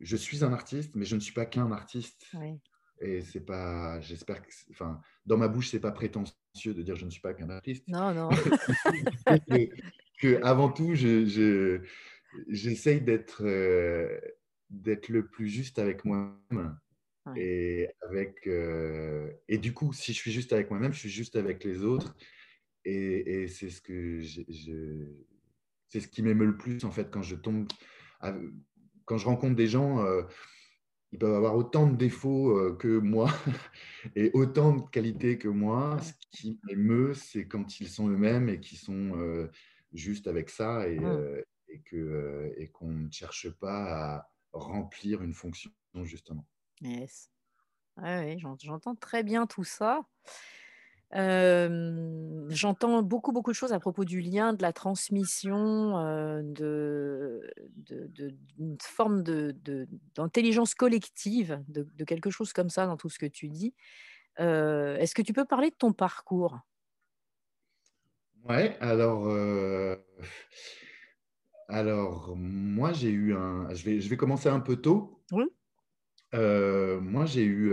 je suis un artiste, mais je ne suis pas qu'un artiste. Ouais. Et c'est pas, j'espère que, enfin, dans ma bouche, c'est pas prétentieux de dire je ne suis pas qu'un artiste. Non, non. [LAUGHS] que, que avant tout, je, je- j'essaye d'être euh, d'être le plus juste avec moi-même. Ouais. Et, avec, euh, et du coup, si je suis juste avec moi-même, je suis juste avec les autres. Et, et c'est ce que je, je- c'est ce qui m'émeut le plus en fait quand je tombe, à- quand je rencontre des gens. euh, ils peuvent avoir autant de défauts euh, que moi [LAUGHS] et autant de qualités que moi. Ce qui m'émeut, c'est quand ils sont eux-mêmes et qu'ils sont euh, juste avec ça et, Mmh. euh, et que, et qu'on ne cherche pas à remplir une fonction, justement. Yes. J'en j'entends très bien tout ça. J'entends beaucoup, beaucoup de choses à propos du lien, de la transmission, heu, de de de d'une forme de d'intelligence collective, de quelque chose comme ça dans tout ce que tu dis. Est-ce que tu peux parler de ton parcours? Ouais, alors, alors moi j'ai eu un je vais je vais commencer un peu tôt. Oui. Moi j'ai eu,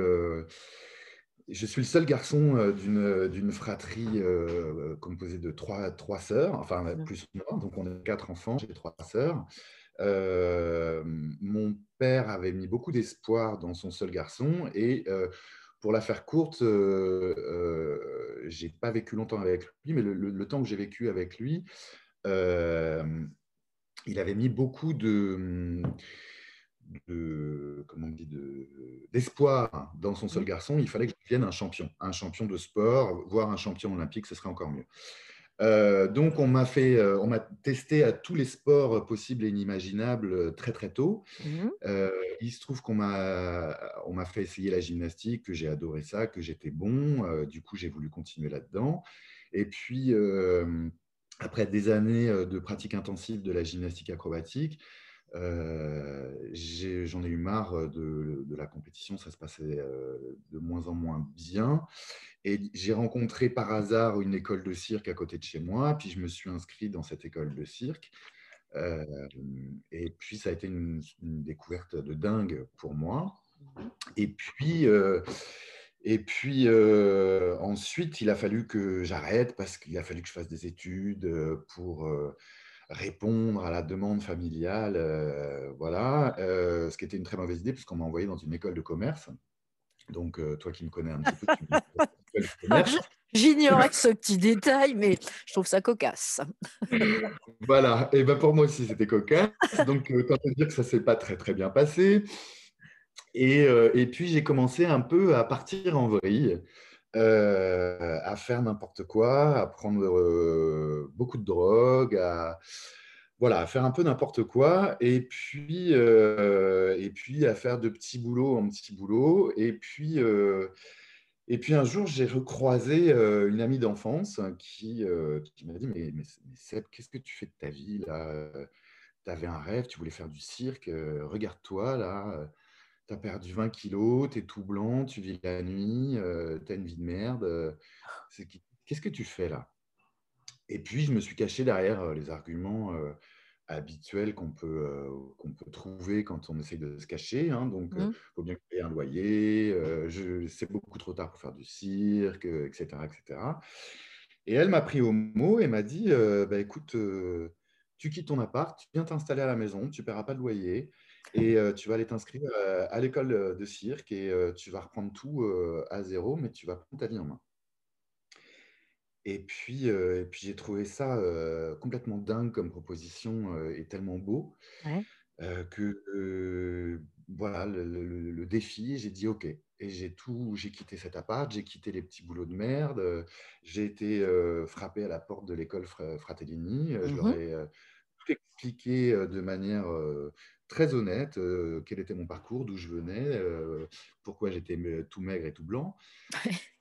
je suis le seul garçon, heu, d'une, d'une fratrie, heu, composée de trois trois sœurs, enfin Mmh. plus moi, donc on est 4 enfants, j'ai 3 sœurs. Mon père avait mis beaucoup d'espoir dans son seul garçon et pour la faire courte, j'ai pas vécu longtemps avec lui, mais le le le temps que j'ai vécu avec lui, il avait mis beaucoup de, de comment on dit? De d'espoir dans son seul Mmh. garçon. Il fallait que je devienne un champion, un champion de sport, voire un champion olympique, ce serait encore mieux. Heu, donc on m'a fait, heu, on m'a testé à tous les sports possibles et inimaginables, heu, très, très tôt. Mmh il se trouve qu'on m'a on m'a fait essayer la gymnastique, que j'ai adoré ça, que j'étais bon, du coup, j'ai voulu continuer là-dedans et puis, après des années, de pratique intensive de la gymnastique acrobatique, j'ai j'en ai eu marre, de de la compétition. Ça se passait, de moins en moins bien et j'ai rencontré par hasard une école de cirque à côté de chez moi, puis je me suis inscrit dans cette école de cirque et puis ça a été une une découverte de dingue pour moi mh. et puis, et puis, ensuite, il a fallu que j'arrête parce qu'il a fallu que je fasse des études, pour, répondre à la demande familiale, heu, voilà, heu, ce qui était une très mauvaise idée puisqu'on m'a envoyé dans une école de commerce. Donc, heu, toi qui me connais un petit peu, [LAUGHS] j'ignorais ce petit détail, mais je trouve ça cocasse. [LAUGHS] Voilà et ben, pour moi aussi, c'était cocasse. Donc, autant te dire que ça s'est pas très, très bien passé. Et, et puis j'ai commencé un peu à partir en vrille, heu, à faire n'importe quoi, à prendre, heu, beaucoup de drogue, à voilà, à faire un peu n'importe quoi et puis, heu, et puis à faire de petits boulots en petits boulots et puis, et puis un jour j'ai recroisé, une amie d'enfance qui, m'a dit: «Mais Seb, qu'est-ce que tu fais de ta vie là, tu avais un rêve, tu voulais faire du cirque, regarde-toi là, tu as perdu 20 kilos, tu es tout blanc, tu vis la nuit, heu, tu as une vie de merde, qui qu'est-ce que tu fais là? Et puis je me suis caché derrière, heu, les arguments, heu, habituels qu'on peut, qu'on peut trouver quand on essaye de se cacher, hein. Donc, heu, Mmh. faut bien que je paye un loyer, c'est beaucoup trop tard pour faire du cirque, heu, et cetera, et elle m'a pris au mot et m'a dit, «Bah, écoute, tu quittes ton appart, tu viens t'installer à la maison, tu paieras pas de loyer et tu vas aller t'inscrire, à l'école, de cirque et tu vas reprendre tout, à zéro, mais tu vas prendre ta vie en main». Et puis, heu, et puis j'ai trouvé ça, complètement dingue comme proposition, et tellement beau, Ouais. que, voilà le le le le défi, j'ai dit: «OK» et j'ai tout j'ai quitté cet appart, j'ai quitté les petits boulots de merde, j'ai été, heu, frapper à la porte de l'école Fra Fratellini, heu, je Mmh leur ai, tout expliqué, de manière, très honnête, heu, quel était mon parcours, d'où je venais, heu, pourquoi j'étais tout maigre et tout blanc.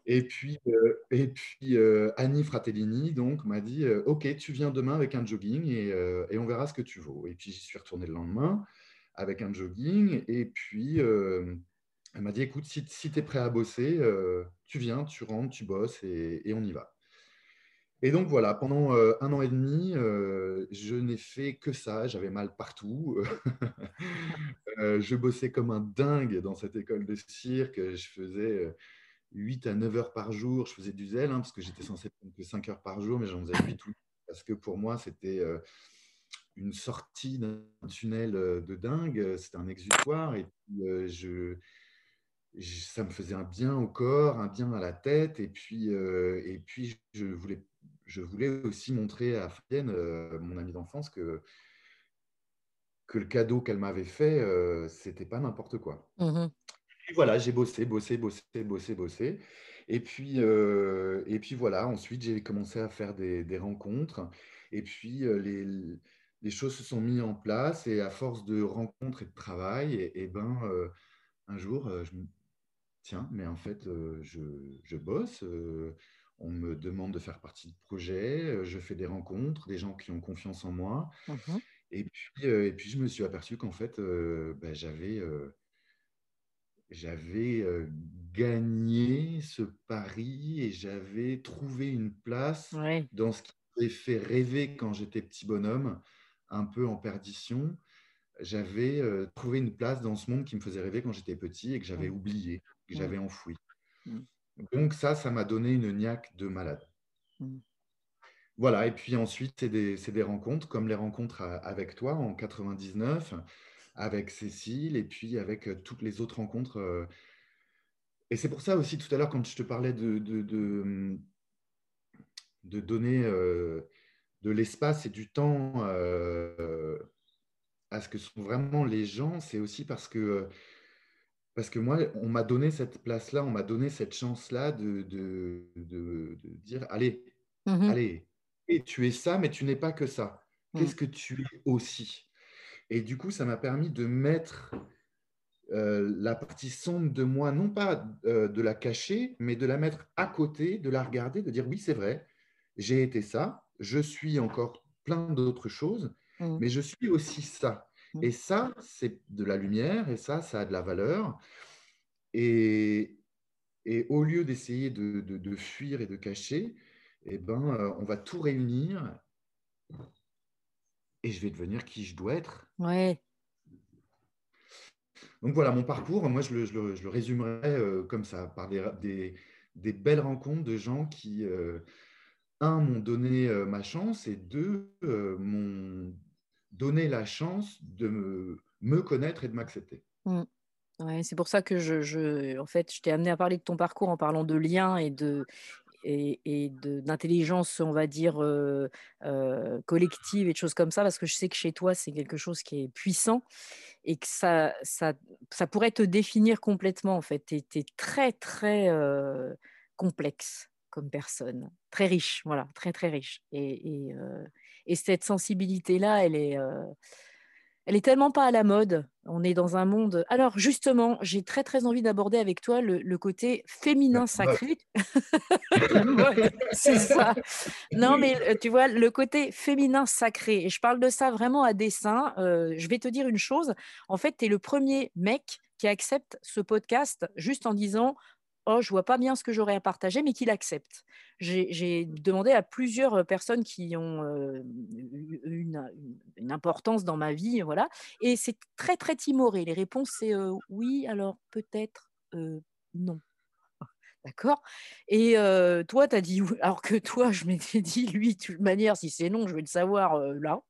Et puis, heu et puis, Annie Fratellini donc m'a dit, «OK, tu viens demain avec un jogging et et on verra ce que tu vaux» et puis j'y suis retourné le lendemain avec un jogging et puis, elle m'a dit: «Écoute, si si tu es prêt à bosser, tu viens, tu rentres, tu bosses et et on y va». Et donc voilà, pendant, heu, 1 an et demi, heu, je n'ai fait que ça. J'avais mal partout. Heu, [LAUGHS] je bossais comme un dingue dans cette école de cirque. Je faisais, heu, 8 à 9 heures par jour. Je faisais du zèle, hein, parce que j'étais censé prendre que 5 heures par jour, mais j'en faisais 8 tout le temps parce que pour moi, c'était, une sortie d'un tunnel, de dingue. C'était un exutoire et ça me faisait un bien au corps, un bien à la tête et puis, heu et puis je voulais je voulais aussi montrer à Fabienne, heu, mon amie d'enfance, que que le cadeau qu'elle m'avait fait, heu, c'était pas n'importe quoi. Mmh mh. Et voilà, j'ai bossé, bossé, bossé, bossé, bossé et puis, heu et puis voilà, ensuite j'ai commencé à faire des des rencontres et puis, heu, les les choses se sont mis en place et à force de rencontres et de travail et et ben, un jour, je me Tiens, mais en fait, je je bosse, on me demande de faire partie de projets, je fais des rencontres, des gens qui ont confiance en moi. Mmh et, puis, et puis, je me suis aperçu qu'en fait, ben, j'avais j'avais gagné ce pari et j'avais trouvé une place dans ce qui m'avait fait rêver quand j'étais petit bonhomme, un peu en perdition. J'avais trouvé une place dans ce monde qui me faisait rêver quand j'étais petit et que j'avais mmh. oublié, que mmh. j'avais enfoui. Donc ça, ça m'a donné une niaque de malade. Voilà, et puis ensuite, c'est des, des, rencontres, comme les rencontres avec toi en 99, avec Cécile, et puis avec toutes les autres rencontres. Et c'est pour ça aussi, tout à l'heure, quand je te parlais de, de, de, de donner de l'espace et du temps à ce que sont vraiment les gens, c'est aussi parce que parce que moi, on m'a donné cette place-là, on m'a donné cette chance-là de, de, de, dire allez, mmh allez, et tu es ça, mais tu n'es pas que ça. Mmh. Qu'est-ce que tu es aussi? Et du coup, ça m'a permis de mettre euh, la partie sombre de moi, non pas euh, de la cacher, mais de la mettre à côté, de la regarder, de dire oui, c'est vrai, j'ai été ça, je suis encore plein d'autres choses, mmh. mais je suis aussi ça. Mmh. Et ça, c'est de la lumière, et ça, ça a de la valeur. Et, et au lieu d'essayer de, de, fuir et de cacher, eh ben, euh, on va tout réunir et je vais devenir qui je dois être. Ouais. Donc voilà, mon parcours, moi, je le, je le, je le résumerai euh, comme ça, par des, des, des, belles rencontres de gens qui, euh, un, m'ont donné ma chance et deux, m'ont donner la chance de me, connaître et de m'accepter. Mmh. Ouais, c'est pour ça que je, je, en fait, je t'ai amené à parler de ton parcours en parlant de liens et de et, et d'intelligence, on va dire, euh, euh, collective et de choses comme ça, parce que je sais que chez toi, c'est quelque chose qui est puissant et que ça, ça, ça pourrait te définir complètement, en fait. Tu es, très, très euh, complexe comme personne, très riche, voilà, très, très riche. Et, et cette sensibilité-là, elle est, euh, elle est tellement pas à la mode. On est dans un monde. Alors justement, j'ai très très envie d'aborder avec toi le, côté féminin sacré. [LAUGHS] [LAUGHS] c'est ça. Non, mais euh, tu vois, le côté féminin sacré. Et je parle de ça vraiment à dessein. Euh, je vais te dire une chose. En fait, tu es le premier mec qui accepte ce podcast juste en disant oh, je vois pas bien ce que j'aurais à partager, mais qu'il accepte. J'ai demandé à plusieurs personnes qui ont une, importance dans ma vie, voilà, et c'est très très timoré. Les réponses c'est oui, alors peut-être non. [LAUGHS] D'accord? Et toi, tu as dit alors que toi, je m'étais dit, lui, de toute manière, si c'est non, je vais le savoir là.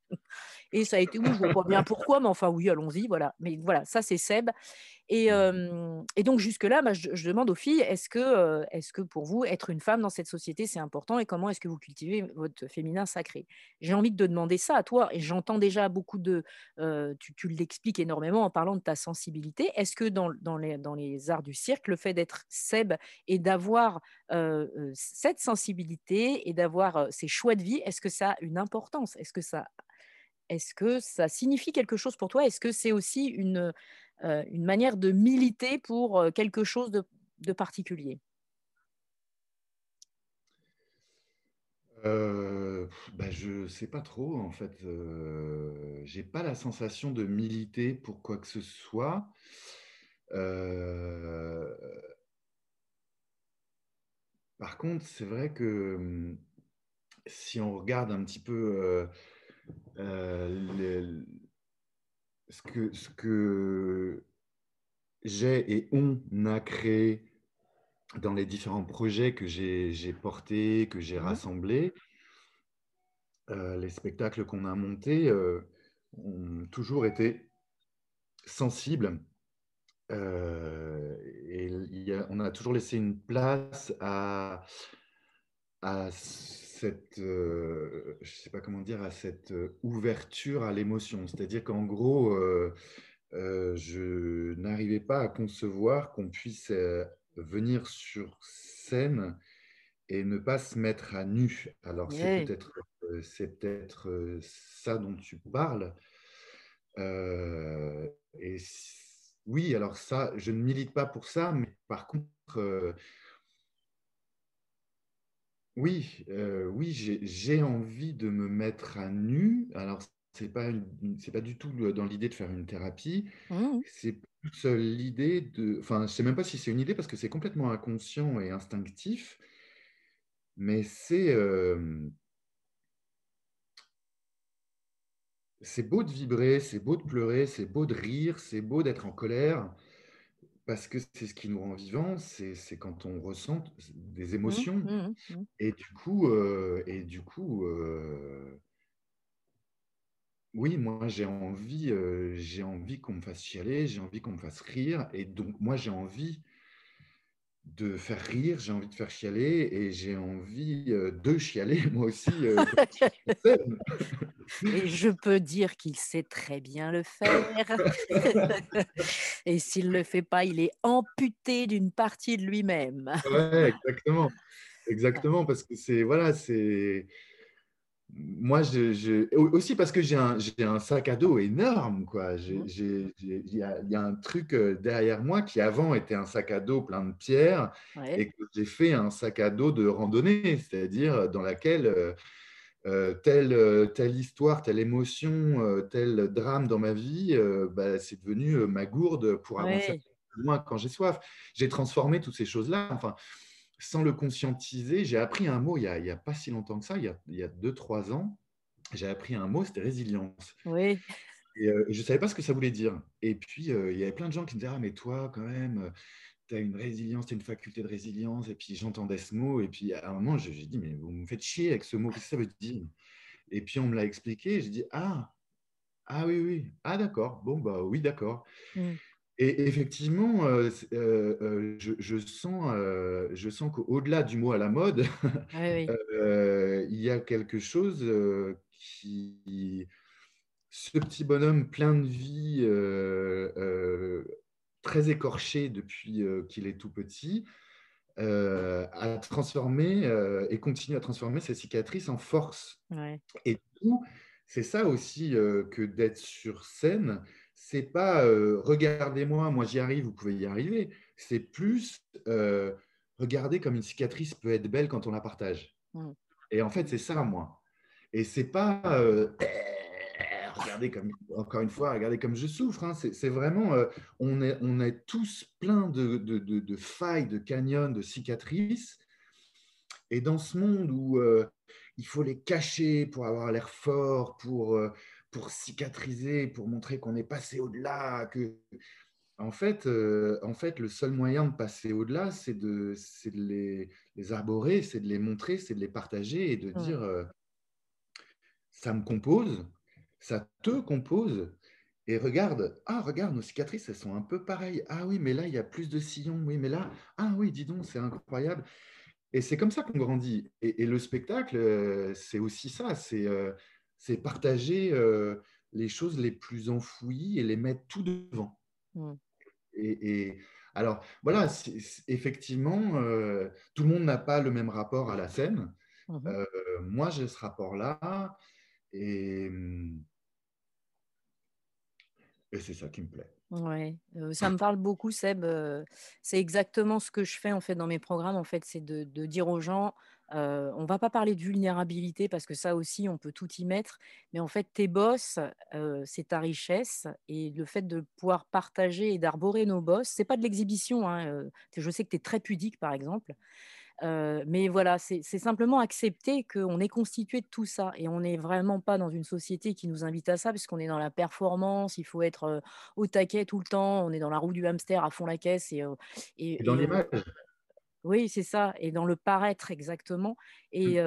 Et ça a été, oui, je vois pas bien pourquoi, mais enfin, oui, allons-y, voilà. Mais voilà, ça, c'est Seb. Et, mmh. et donc, jusque-là, bah, je, demande aux filles, est-ce que, est que pour vous, être une femme dans cette société, c'est important et comment est-ce que vous cultivez votre féminin sacré? J'ai envie de te demander ça à toi, et j'entends déjà beaucoup de... tu, tu l'expliques énormément en parlant de ta sensibilité. Est-ce que dans, dans, les, dans les arts du cirque, le fait d'être Seb et d'avoir cette sensibilité et d'avoir ces choix de vie, est-ce que ça a une importance? Est-ce que ça est-ce que ça signifie quelque chose pour toi? Est-ce que c'est aussi une, euh, manière de militer pour euh, quelque chose de, particulier? Bah, Je ne sais pas trop, en fait. Euh, j'ai pas la sensation de militer pour quoi que ce soit. Par contre, c'est vrai que hum, si on regarde un petit peu euh, ce que, ce que j'ai et on a créé dans les différents projets que j'ai portés, que j'ai mmh rassemblés, euh, les spectacles qu'on a montés euh, ont toujours été sensibles. et on a toujours laissé une place à, à cette, euh, je sais pas comment dire, à cette euh, ouverture à l'émotion. C'est-à-dire qu'en gros, euh, je n'arrivais pas à concevoir qu'on puisse venir sur scène et ne pas se mettre à nu. Alors c'est peut-être c'est peut-être ça dont tu parles. et oui, alors ça, je ne milite pas pour ça, mais par contre Oui, heu, oui, j'ai envie de me mettre à nu. Alors c'est pas c'est pas du tout dans l'idée de faire une thérapie. Mmh mh. C'est plus, l'idée de enfin, je sais même pas si c'est une idée parce que c'est complètement inconscient et instinctif, mais c'est, hem c'est beau de vibrer, c'est beau de pleurer, c'est beau de rire, c'est beau d'être en colère parce que c'est ce qui nous rend vivants, c'est quand on ressent des Mmh. émotions Mmh mh. Mmh. et du coup, heu et du coup, heu Oui, moi j'ai envie, heu, j'ai envie qu'on me fasse chialer, j'ai envie qu'on me fasse rire et donc moi j'ai envie de faire rire, j'ai envie de faire chialer et j'ai envie, heu, de chialer [LAUGHS] moi aussi, [LAUGHS] scène. Et je peux dire qu'il sait très bien le faire [LAUGHS] et s'il le fait pas, il est amputé d'une partie de lui-même. Ouais, exactement, exactement parce que c'est voilà, c'est moi je je au aussi parce que j'ai un sac à dos énorme quoi. J'ai Mmh. il y a il y a un truc, heu, derrière moi qui avant était un sac à dos plein de pierres Ouais. et que j'ai fait un sac à dos de randonnée. C'est-à-dire dans laquelle, heu, telle, telle histoire, telle émotion, tel drame dans ma vie, heu, bah, c'est devenu, ma gourde pour avancer Ouais. loin quand j'ai soif. J'ai transformé toutes ces choses-là, enfin, sans le conscientiser. J'ai appris un mot il y a pas si longtemps que ça, il y a il y a 2-3 ans. J'ai appris un mot, c'était résilience Oui. et heu, je savais pas ce que ça voulait dire et puis, heu, il y avait plein de gens qui me disaient: «Ah mais toi quand même, heu, tu as une résilience, tu as une faculté de résilience» et puis j'entendais ce mot et puis à un moment j'ai dit: «Mais vous me faites chier avec ce mot, qu'est-ce que ça veut dire?» et puis on me l'a expliqué, j'ai dit: «Ah! Ah oui, oui, ah d'accord, bon bah oui d'accord» Mmh. Et effectivement, heu, c heu heu, je je sens, je sens qu'au-delà du mot à la mode, Oui, oui. heu, [LAUGHS] il y a quelque chose, qui ce petit bonhomme plein de vie, très écorché depuis, qu'il est tout petit, a transformé, et continue à transformer ses cicatrices en force Ouais. et du coup, c'est ça aussi, que d'être sur scène. C'est pas, heu: «Regardez-moi, moi j'y arrive, vous pouvez y arriver». C'est plus, heu: «Regardez comme une cicatrice peut être belle quand on la partage» Mmh. et en fait, c'est ça moi et c'est pas, heu: «Regardez comme» encore une fois, «regardez comme je souffre», hein. C'est vraiment, on est on est tous pleins de de de de failles, de canyons, de cicatrices et dans ce monde où, il faut les cacher pour avoir l'air fort, pour, pour cicatriser, pour montrer qu'on est passé au-delà, que en fait, heu, en fait, le seul moyen de passer au-delà, c'est de c'est de les les arborer, c'est de les montrer, c'est de les partager et de Ouais. dire, heu: «Ça me compose, ça te compose et regarde, ah regarde nos cicatrices, elles sont un peu pareilles. Ah oui, mais là, il y a plus de sillons. Oui, mais là, ah oui, dis donc, c'est incroyable» et c'est comme ça qu'on grandit et et le spectacle, heu, c'est aussi ça, c'est, c'est partager, heu, les choses les plus enfouies et les mettre tout devant Mmh. et et alors voilà, c effectivement, heu, tout le monde n'a pas le même rapport à la scène. Mmh mh. Heu, moi, j'ai ce rapport-là et mmh et c'est ça qui me plaît. Ouais, ça me parle beaucoup Seb, c'est exactement ce que je fais en fait dans mes programmes en fait, c'est de de dire aux gens, on va pas parler de vulnérabilité parce que ça aussi on peut tout y mettre, mais en fait tes bosses, c'est ta richesse et le fait de pouvoir partager et d'arborer nos bosses, c'est pas de l'exhibition, hein, je sais que tu es très pudique par exemple, mais voilà, c'est simplement accepter qu'on est constitué de tout ça et on n'est vraiment pas dans une société qui nous invite à ça, puisqu'on est dans la performance, il faut être, au taquet tout le temps, on est dans la roue du hamster à fond la caisse et heu Et dans et l'image. Oui, c'est ça et dans le paraître exactement et Mmh.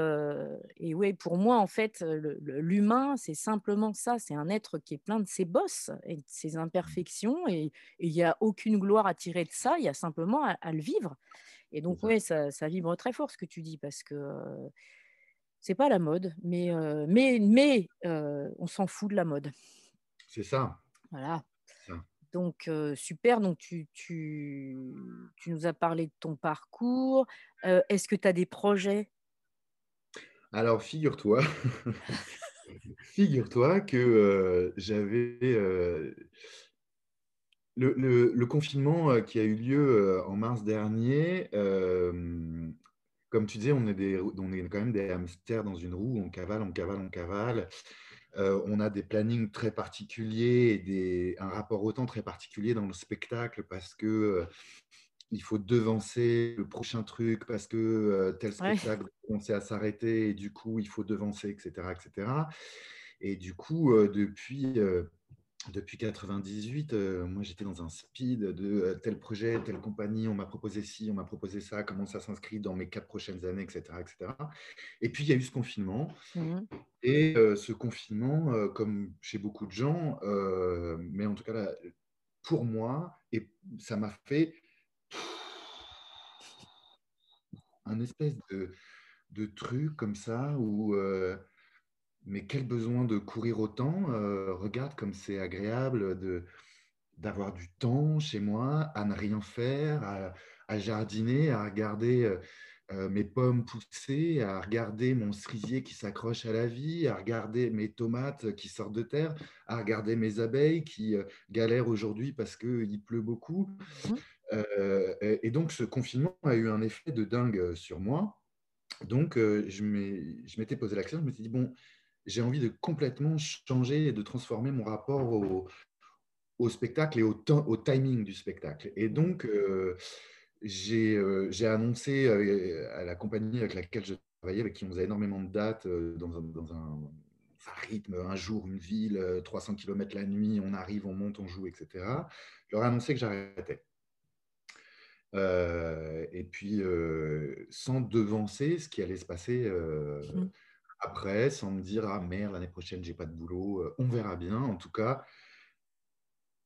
et ouais, pour moi, en fait, l'humain, c'est simplement ça, c'est un être qui est plein de ses bosses et de ses imperfections et il y a aucune gloire à tirer de ça, il y a simplement à à le vivre et donc ouais, ça ça vibre très fort ce que tu dis parce que, heu, c'est pas la mode, mais mais mais on s'en fout de la mode. C'est ça, Voilà. Donc super, donc tu nous as parlé de ton parcours, est-ce que tu as des projets? Alors figure-toi [LAUGHS] figure-toi que, j'avais, le confinement, qui a eu lieu, en mars dernier, comme tu disais, on est, on est quand même des hamsters dans une roue, on cavale, on cavale, on cavale. Euh, on a des plannings très particuliers et des, un rapport au temps très particulier dans le spectacle parce que euh, il faut devancer le prochain truc parce que euh, tel spectacle commence à s'arrêter et du coup il faut devancer, etc. etc. Et du coup, depuis depuis 98, euh, moi j'étais dans un speed de euh, tel projet, telle compagnie, on m'a proposé ci, on m'a proposé ça, comment ça s'inscrit dans mes quatre prochaines années, etc. etc. Et puis il y a eu ce confinement. Mmh Et euh, ce confinement, comme chez beaucoup de gens, mais en tout cas pour moi, et ça m'a fait un espèce de, de truc comme ça où mais quel besoin de courir autant euh, Regarde comme c'est agréable de, d'avoir du temps chez moi, à ne rien faire, à, jardiner, à regarder euh, euh, mes pommes pousser, à regarder mon cerisier qui s'accroche à la vie, à regarder mes tomates qui sortent de terre, à regarder mes abeilles qui galèrent aujourd'hui parce qu'il pleut beaucoup. Mmh. et donc ce confinement a eu un effet de dingue sur moi. Donc je m'étais posé la question, je me suis dit, bon, j'ai envie de complètement changer et de transformer mon rapport au, spectacle et au, timing du spectacle. Et donc, euh, euh, j'ai annoncé euh, à la compagnie avec laquelle je travaillais, avec qui on faisait énormément de dates dans un, dans un, rythme, un jour, une ville, 300 km la nuit, on arrive, on monte, on joue, etc. Je leur ai annoncé que j'arrêtais. et puis, sans devancer ce qui allait se passer mmh après sans me dire ah merde l'année prochaine j'ai pas de boulot euh, on verra bien. En tout cas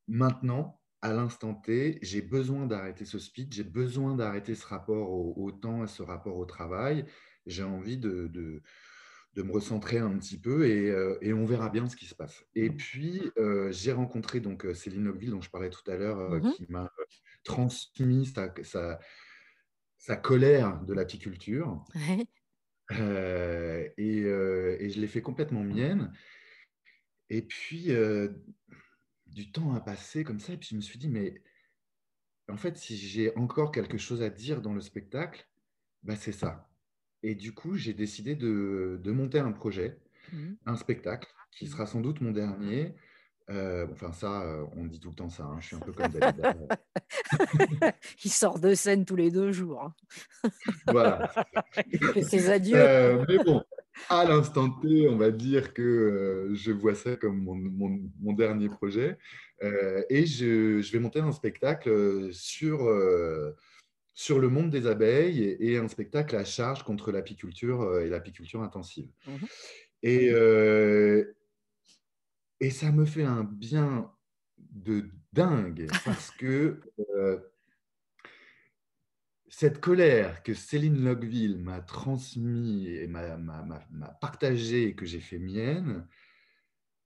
maintenant à l'instant T j'ai besoin d'arrêter ce speed j'ai besoin d'arrêter ce rapport au, temps et ce rapport au travail. J'ai envie de, de, me recentrer un petit peu et, euh, et, on verra bien ce qui se passe. Et mmh. puis euh, j'ai rencontré donc Céline Ogville dont je parlais tout à l'heure mmh qui m'a transmis sa, sa, sa colère de l'apiculture euh, et, euh, et, je l'ai fait complètement mienne. Et puis, euh, du temps a passé comme ça, et puis je me suis dit, mais en fait, si j'ai encore quelque chose à dire dans le spectacle, bah, c'est ça. Et du coup, j'ai décidé de, de, monter un projet, mmh. un spectacle, qui mmh. sera sans doute mon dernier, euh, enfin, ça, euh, on dit tout le temps ça. Hein, je suis un peu comme David. [LAUGHS] Il sort de scène tous les deux jours. Hein. Voilà. [LAUGHS] ses adieux. Euh, mais bon, à l'instant T, on va dire que je vois ça comme mon, mon, dernier projet. et je, je, vais monter un spectacle sur, sur le monde des abeilles et, un spectacle à charge contre l'apiculture et l'apiculture intensive. Mmh et, et ça me fait un bien de dingue [LAUGHS] parce que euh, cette colère que Céline Logville m'a transmise et m'a partagée et que j'ai fait mienne,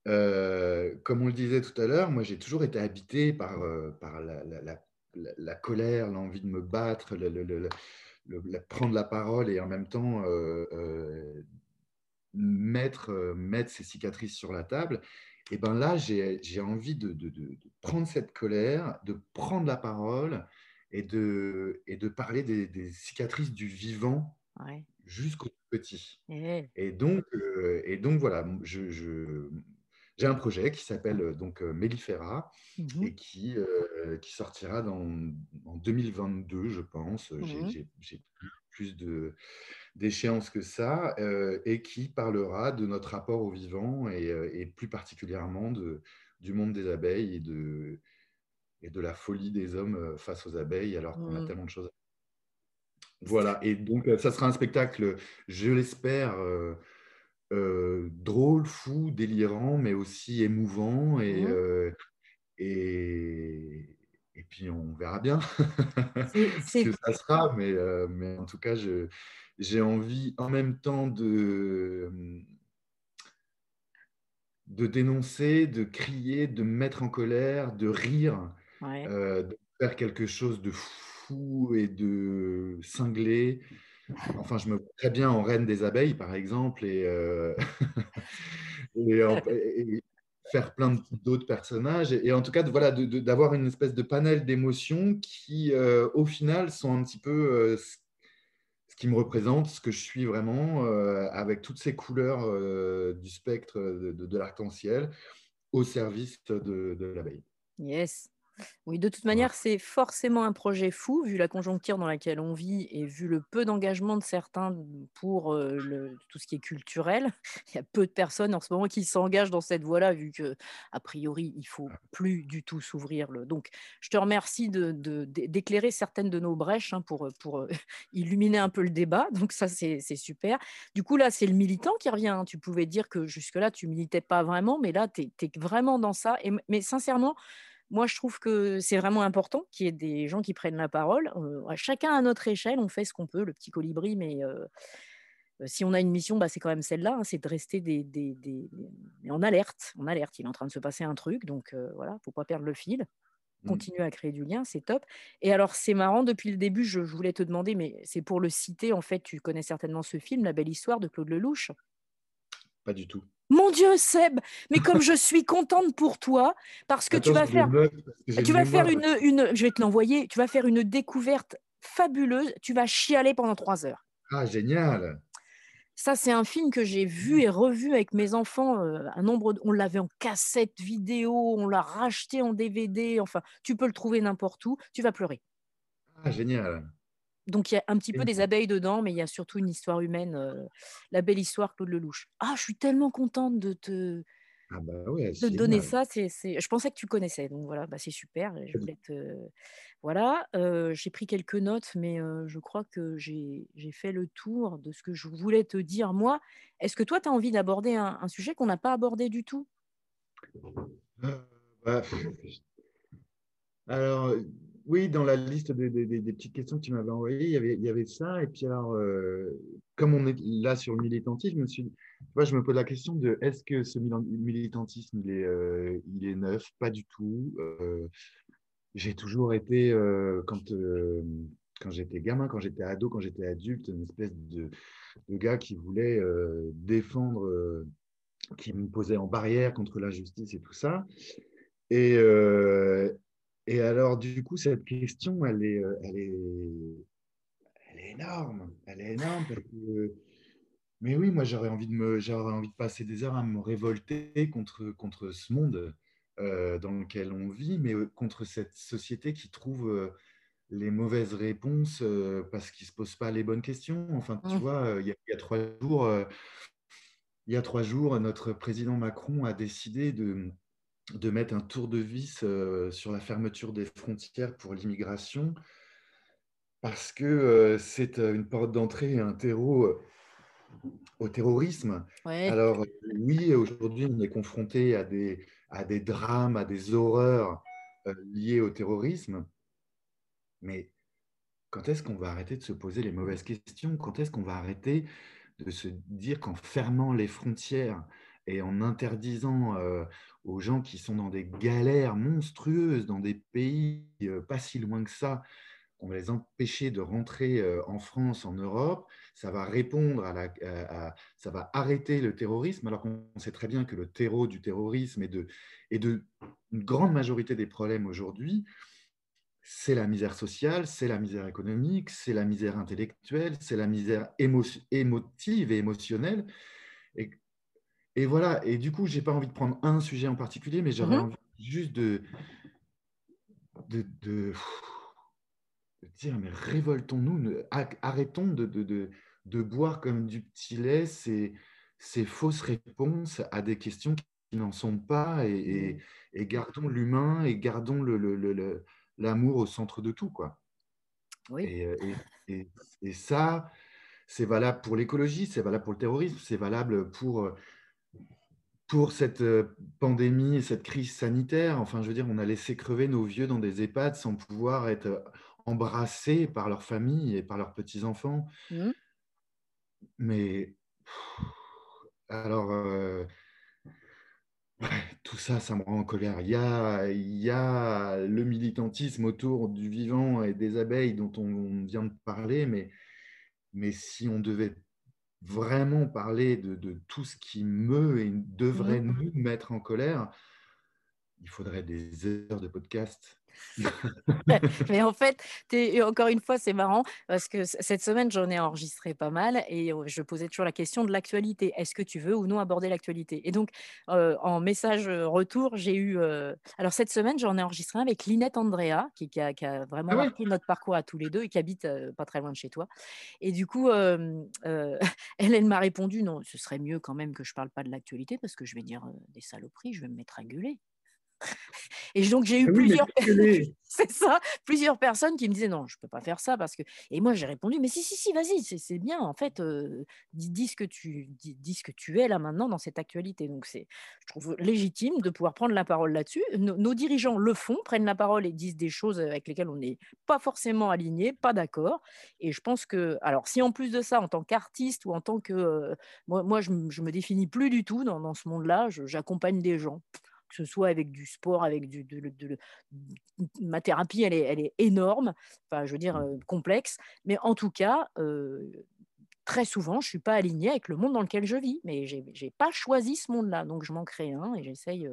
euh, comme on le disait tout à l'heure, moi j'ai toujours été habité par, euh, par la, la, colère, l'envie de me battre, le, prendre la parole et en même temps mettre, mettre ces cicatrices sur la table et ben là, j'ai envie de, prendre cette colère, de prendre la parole et de, et de parler des, cicatrices du vivant jusqu'au petit. Et, donc, euh, et donc, voilà, je, j'ai un projet qui s'appelle euh, donc euh, Mellifera mmh et qui, qui sortira dans, en 2022, je pense. J'ai mmh plus de d'échéance que ça, euh, et qui parlera de notre rapport au vivant et, euh, plus particulièrement de, du monde des abeilles et de, et de la folie des hommes euh, face aux abeilles alors qu'on a mmh. tellement de choses. Voilà, et donc ça sera un spectacle, je l'espère, drôle, fou, délirant, mais aussi émouvant et, mmh. et, et puis on verra bien [LAUGHS] ce que ça sera, mais, mais en tout cas, je, j'ai envie en même temps de, de dénoncer, de crier, de mettre en colère, de rire, euh, de faire quelque chose de fou et de cinglé. Enfin, je me vois très bien en reine des abeilles, par exemple, et, euh, [LAUGHS] faire plein d'autres personnages. Et, en tout cas, voilà, d'avoir une espèce de panel d'émotions qui, euh, au final, sont un petit peu qui me représente, ce que je suis vraiment, avec toutes ces couleurs du spectre de, de, l'arc-en-ciel au service de, de l'abeille. Yes. Oui, de toute manière, c'est forcément un projet fou, vu la conjoncture dans laquelle on vit et vu le peu d'engagement de certains pour le, tout ce qui est culturel. Il y a peu de personnes en ce moment qui s'engagent dans cette voie-là, vu que a priori, il faut plus du tout s'ouvrir. Le... Donc, je te remercie de, d'éclairer certaines de nos brèches hein, pour, pour [LAUGHS] illuminer un peu le débat. Donc, ça, c'est, super. Du coup, là, c'est le militant qui revient. Hein. Tu pouvais dire que jusque-là, tu militais pas vraiment, mais là, tu es, vraiment dans ça. Et, mais sincèrement, moi, je trouve que c'est vraiment important qu'il y ait des gens qui prennent la parole. chacun à notre échelle, on fait ce qu'on peut, le petit colibri, mais si on a une mission, bah, c'est quand même celle-là, hein, c'est de rester des, en alerte. En alerte, il est en train de se passer un truc, donc voilà, faut pas perdre le fil. Mmh. Continuer à créer du lien, c'est top. Et alors, c'est marrant, depuis le début, je, je voulais te demander, mais c'est pour le citer, en fait, tu connais certainement ce film, La belle histoire de Claude Lelouch? Pas du tout. Mon Dieu, Seb, mais comme je suis contente pour toi, parce que tu vas faire, tu vas faire une, une, je vais te l'envoyer, tu vas faire une découverte fabuleuse, tu vas chialer pendant trois heures. Ah, génial. Ça, c'est un film que j'ai vu et revu avec mes enfants. Euh, un nombre, on l'avait en cassette vidéo, on l'a racheté en DVD. Enfin, tu peux le trouver n'importe où. Tu vas pleurer. Ah, génial. Donc il y a un petit peu des abeilles dedans, mais il y a surtout une histoire humaine, euh, la belle histoire Claude Lelouch. Ah, je suis tellement contente de te, ah bah ouais, de donner ça. C'est, Je pensais que tu connaissais, donc voilà, bah c'est super. Je voulais te... Voilà, euh, j'ai pris quelques notes, mais euh, je crois que j'ai, j'ai fait le tour de ce que je voulais te dire. Moi, est-ce que toi, tu as envie d'aborder un, un sujet qu'on n'a pas abordé du tout? Bah, [LAUGHS] Alors, oui, dans la liste des, petites questions que tu m'avais envoyées, il y avait, ça. Et puis alors, euh, comme on est là sur le militantisme, je me, suis, je me pose la question de est-ce que ce militantisme, il est, euh, il est neuf? Pas du tout. Euh, j'ai toujours été, quand, quand j'étais gamin, quand j'étais ado, quand j'étais adulte, une espèce de gars qui voulait défendre, qui me posait en barrière contre l'injustice et tout ça. Et, et alors, du coup, cette question, elle est, euh, elle est, elle est énorme. Elle est énorme parce que, mais oui, moi, j'aurais envie de me, j'aurais envie de passer des heures à me révolter contre, contre ce monde euh, dans lequel on vit, mais euh, contre cette société qui trouve les mauvaises réponses parce qu'ils ne se posent pas les bonnes questions. Enfin, tu mmh. vois, il y, a, trois jours, il y a trois jours, notre président Macron a décidé de de mettre un tour de vis euh, sur la fermeture des frontières pour l'immigration, parce que euh, c'est euh, une porte d'entrée et un terreau au terrorisme. Alors oui, aujourd'hui, on est confronté à des, à des drames, à des horreurs liées au terrorisme, mais quand est-ce qu'on va arrêter de se poser les mauvaises questions? Quand est-ce qu'on va arrêter de se dire qu'en fermant les frontières, et en interdisant aux gens qui sont dans des galères monstrueuses, dans des pays pas si loin que ça, on va les empêcher de rentrer en France, en Europe, ça va répondre à la, ça va arrêter le terrorisme, alors qu'on sait très bien que le terreau du terrorisme et de, et de une grande majorité des problèmes aujourd'hui, c'est la misère sociale, c'est la misère économique, c'est la misère intellectuelle, c'est la misère émotive et émotionnelle. Et voilà, et du coup, je n'ai pas envie de prendre un sujet en particulier, mais j'aurais mhm. envie juste de, de, de, dire, mais révoltons-nous, arrêtons de, de, de, boire comme du petit lait ces, ces fausses réponses à des questions qui n'en sont pas, et, et, gardons l'humain et gardons l'amour le, le, au centre de tout. Quoi. Oui. Et, et, et ça, c'est valable pour l'écologie, c'est valable pour le terrorisme, c'est valable pour pour cette euh, pandémie et cette crise sanitaire. Enfin, je veux dire, on a laissé crever nos vieux dans des EHPAD sans pouvoir être euh, embrassés par leur famille et par leurs petits-enfants. Mmh. Mais alors, euh, tout ça, ça me rend en colère. Il y, a, il y a le militantisme autour du vivant et des abeilles dont on vient de parler, mais, mais si on devait vraiment parler de, tout ce qui me et devrait nous mettre en colère, il faudrait des heures de podcast. [LAUGHS] Mais en fait, es, encore une fois, c'est marrant parce que cette semaine, j'en ai enregistré pas mal et je posais toujours la question de l'actualité. Est-ce que tu veux ou non aborder l'actualité? Et donc, en message retour, j'ai eu. alors, cette semaine, j'en ai enregistré un avec Linette Andrea, qui, a, vraiment ah marqué notre parcours à tous les deux et qui habite pas très loin de chez toi. Et du coup, [LAUGHS] elle, elle m'a répondu non, ce serait mieux quand même que je parle pas de l'actualité parce que je vais dire des saloperies, je vais me mettre à gueuler. [LAUGHS] Et donc j'ai eu ah plusieurs, [LAUGHS] c'est ça, plusieurs personnes qui me disaient non, je peux pas faire ça parce que. Et moi j'ai répondu mais si si si, vas-y, c'est bien en fait, dis, ce que tu dis, ce que tu es là maintenant dans cette actualité. Donc c'est, je trouve légitime de pouvoir prendre la parole là-dessus. Nos, dirigeants le font, prennent la parole et disent des choses avec lesquelles on n'est pas forcément aligné, pas d'accord. Et je pense que, alors si en plus de ça, en tant qu'artiste ou en tant que, moi, moi je, je me définis plus du tout dans, dans ce monde-là, j'accompagne des gens que ce soit avec du sport, avec du, de, ma thérapie, elle est, elle est énorme, enfin, je veux dire, mmh. complexe, mais en tout cas, très souvent, je ne suis pas alignée avec le monde dans lequel je vis, mais je n'ai pas choisi ce monde-là, donc je m'en crée un et j'essaye.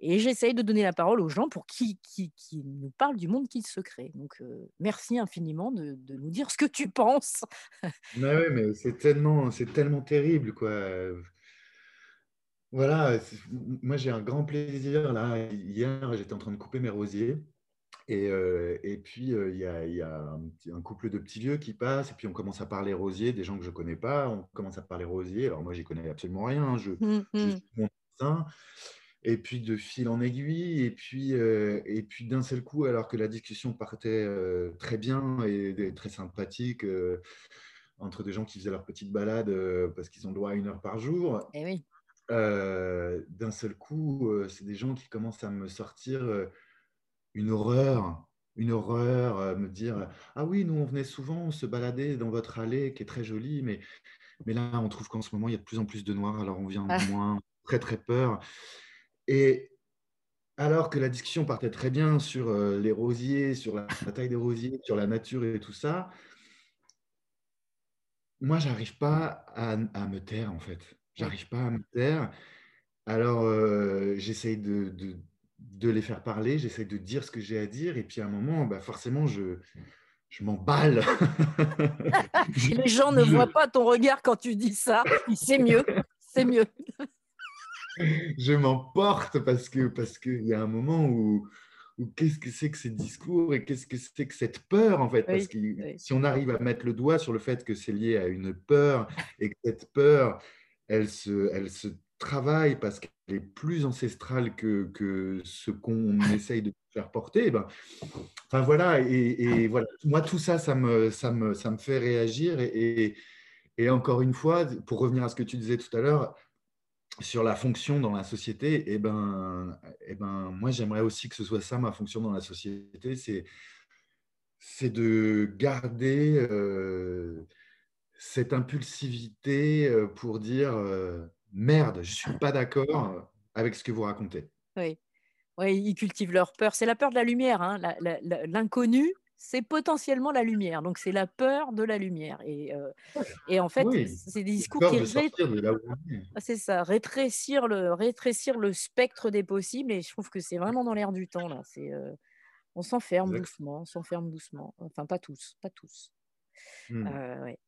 et j'essaye de donner la parole aux gens pour qui, qui, qui nous parlent du monde qu'ils se créent. Donc, merci infiniment de, de, nous dire ce que tu penses. mais oui, mais c'est tellement, c'est tellement terrible, quoi. Voilà, moi j'ai un grand plaisir. Là, hier, j'étais en train de couper mes rosiers. Et, euh, et puis, euh, il y a, y a un, couple de petits vieux qui passent, et puis on commence à parler rosiers, des gens que je ne connais pas, on commence à parler rosiers. Alors moi, j'y connais absolument rien, hein, je, mmh, je mmh. suis mon Et puis de fil en aiguille, et puis, euh, et puis d'un seul coup, alors que la discussion partait très bien et, très sympathique, entre des gens qui faisaient leur petite balade parce qu'ils ont le droit à une heure par jour, et eh oui. Euh, d'un seul coup, euh, c'est des gens qui commencent à me sortir euh, une horreur, une horreur, me dire Ah oui, nous on venait souvent se balader dans votre allée qui est très jolie, mais, mais là on trouve qu'en ce moment il y a de plus en plus de noirs, alors on vient ah. moins, très très peur. Et alors que la discussion partait très bien sur les rosiers, sur la, taille des rosiers, sur la nature et tout ça, moi j'arrive pas à, à me taire en fait. J'arrive pas à me taire. Alors, euh, j'essaye de, de, les faire parler, j'essaye de dire ce que j'ai à dire. Et puis, à un moment, bah, forcément, je, je m'emballe. [LAUGHS] les gens ne voient pas ton regard quand tu dis ça. C'est mieux. C'est mieux. [LAUGHS] je m'emporte parce que parce qu'il y a un moment où, qu'est-ce que c'est que ces discours et qu'est-ce que c'est que cette peur en fait? Parce que si on arrive à mettre le doigt sur le fait que c'est lié à une peur et que cette peur elle se, elle se travaille parce qu'elle est plus ancestrale que, que ce qu'on essaye de faire porter. Eh ben, enfin voilà, et, voilà, moi tout ça, ça me, ça me, ça me fait réagir. Et, et, encore une fois, pour revenir à ce que tu disais tout à l'heure, sur la fonction dans la société, et eh ben, et eh ben, moi j'aimerais aussi que ce soit ça ma fonction dans la société, c'est, c'est de garder euh, cette impulsivité euh, pour dire euh, merde, je ne suis pas d'accord euh, avec ce que vous racontez. Oui. oui, ils cultivent leur peur. C'est la peur de la lumière. Hein. L'inconnu, c'est potentiellement la lumière. Donc, c'est la peur de la lumière. Et, et en fait, c'est des discours qui ah, C'est ça, rétrécir le, rétrécir le spectre des possibles. Et je trouve que c'est vraiment dans l'air du temps. Là. On s'enferme doucement, on s'enferme doucement. Enfin, pas tous, pas tous. Mmh. ouais.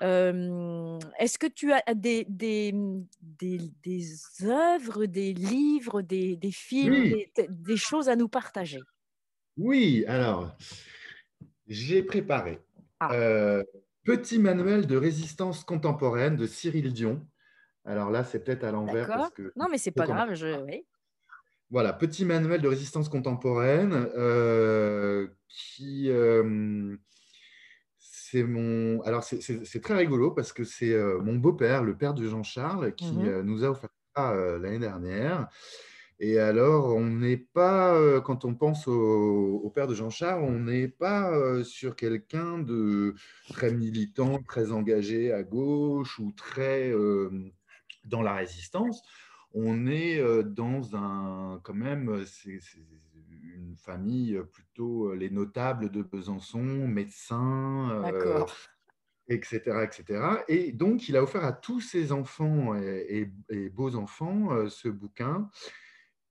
Est-ce que tu as des, des, des, des œuvres, des livres, des, des films, des, choses à nous partager? Oui, alors, j'ai préparé ah. Petit manuel de résistance contemporaine de Cyril Dion. Alors là, c'est peut-être à l'envers. Que non, mais c'est pas grave. Je... Voilà, petit manuel de résistance contemporaine qui c'est mon. Alors, c'est très rigolo parce que c'est euh, mon beau-père, le père de Jean-Charles, qui mmh euh, nous a offert ça euh, l'année dernière. Et alors, on n'est pas, quand on pense au, père de Jean-Charles, on n'est pas sur quelqu'un de très militant, très engagé à gauche ou très dans la résistance. On est dans un, quand même, c'est une famille plutôt les notables de Besançon, médecins, etc., etc. Et donc, il a offert à tous ses enfants et, beaux-enfants ce bouquin.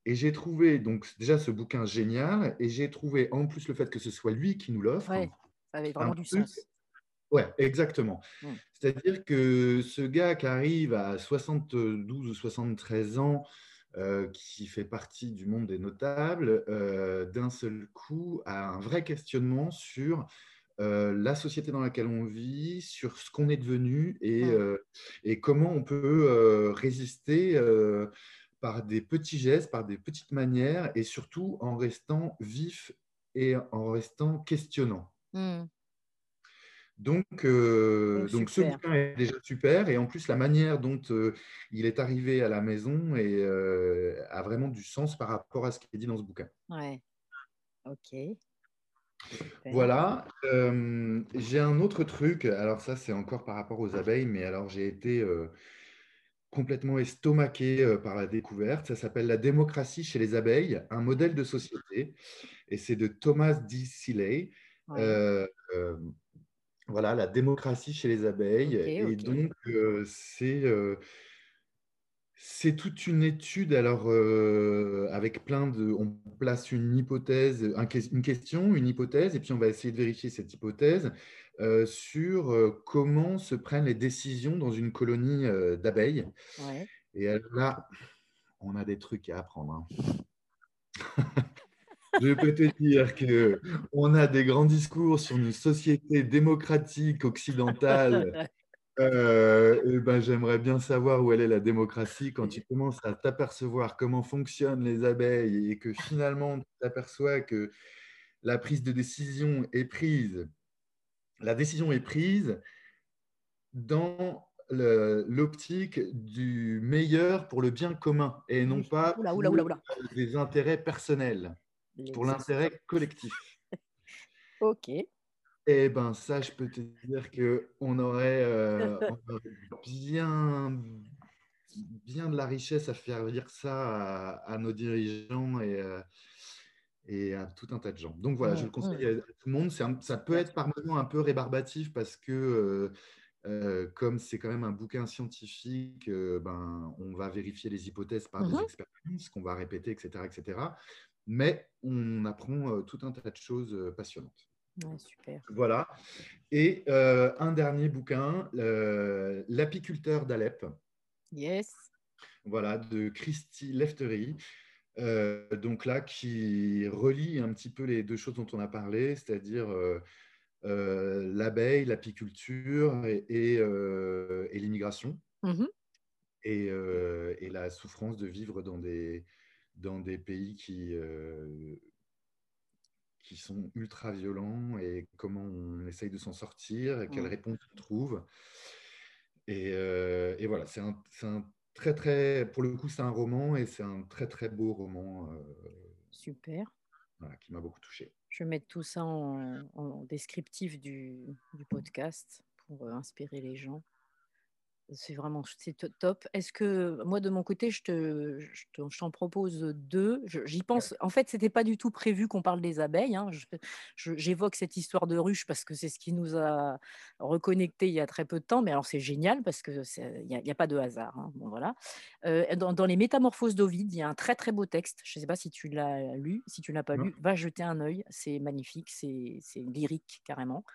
Et j'ai trouvé donc déjà ce bouquin génial, et j'ai trouvé en plus le fait que ce soit lui qui nous l'offre. Ouais, ça avait vraiment du sens. Ouais, exactement. Mmh. C'est-à-dire que ce gars qui arrive à 72 ou 73 ans, euh, qui fait partie du monde des notables, euh, d'un seul coup a un vrai questionnement sur euh, la société dans laquelle on vit, sur ce qu'on est devenu et, et comment on peut résister par des petits gestes, par des petites manières et surtout en restant vif et en restant questionnant. Mmh. Donc, euh, donc, ce bouquin est déjà super et en plus la manière dont euh, il est arrivé à la maison est, euh, a vraiment du sens par rapport à ce qui est dit dans ce bouquin. Ouais. OK. Voilà. J'ai un autre truc. Alors ça, c'est encore par rapport aux abeilles, mais alors j'ai été complètement estomaqué par la découverte. Ça s'appelle La démocratie chez les abeilles, un modèle de société, et c'est de Thomas D. Seeley. Ouais. Voilà, la démocratie chez les abeilles. Et donc, euh, c'est euh, c'est toute une étude, alors euh, avec plein de. On place une hypothèse, un une question, une hypothèse, et puis on va essayer de vérifier cette hypothèse euh, sur euh, comment se prennent les décisions dans une colonie d'abeilles. Ouais. Et là, on a des trucs à apprendre. hein. [LAUGHS] Je peux te dire que on a des grands discours sur une société démocratique occidentale. [LAUGHS] Euh, ben, j'aimerais bien savoir où elle est la démocratie quand tu commences à t'apercevoir comment fonctionnent les abeilles et que finalement tu t'aperçois que la prise de décision est prise, la décision est prise dans l'optique du meilleur pour le bien commun et non pas pour oula. des intérêts personnels, pour l'intérêt collectif. [LAUGHS] OK. Eh ben ça, je peux te dire qu'on aurait, euh, on aurait bien, bien de la richesse à faire dire ça à, à nos dirigeants et, euh, et à tout un tas de gens. Donc voilà, je le conseille mmh. à, tout le monde. Un- ça peut être par moments un peu rébarbatif parce que euh, euh, comme c'est quand même un bouquin scientifique, euh, ben, on va vérifier les hypothèses par des Mhm. expériences qu'on va répéter, etc., etc. Mais on apprend euh, tout un tas de choses euh, passionnantes. Ouais, super. Voilà. Et euh, un dernier bouquin, euh, L'apiculteur d'Alep, Yes. voilà, de Christy Leftery. Euh, donc là, qui relie un petit peu les deux choses dont on a parlé, c'est-à-dire l'abeille, l'apiculture et, et, et l'immigration Mhm. et, euh, et la souffrance de vivre dans des, dans des pays qui, euh, qui sont ultra violents et comment on essaye de s'en sortir et quelles Mm. réponses on trouve. Et, euh, et voilà, c'est un, un très, très, pour le coup, c'est un roman et c'est un très, très beau roman euh, Super. voilà, qui m'a beaucoup touché. Je vais mettre tout ça en, en descriptif du, du podcast pour inspirer les gens. C'est vraiment c'est to- top. Est-ce que moi de mon côté, je te, je te- je t'en propose deux. J'y pense. En fait, c'était pas du tout prévu qu'on parle des abeilles. hein. J'évoque cette histoire de ruche parce que c'est ce qui nous a reconnectés il y a très peu de temps. Mais alors c'est génial parce que il n'y a, il y a pas de hasard. hein. Bon voilà. Euh, dans, dans les Métamorphoses d'Ovide, il y a un très très beau texte. Je ne sais pas si tu l'as lu. Si tu ne l'as pas Non lu, va jeter un œil. C'est magnifique. C'est c'est lyrique carrément.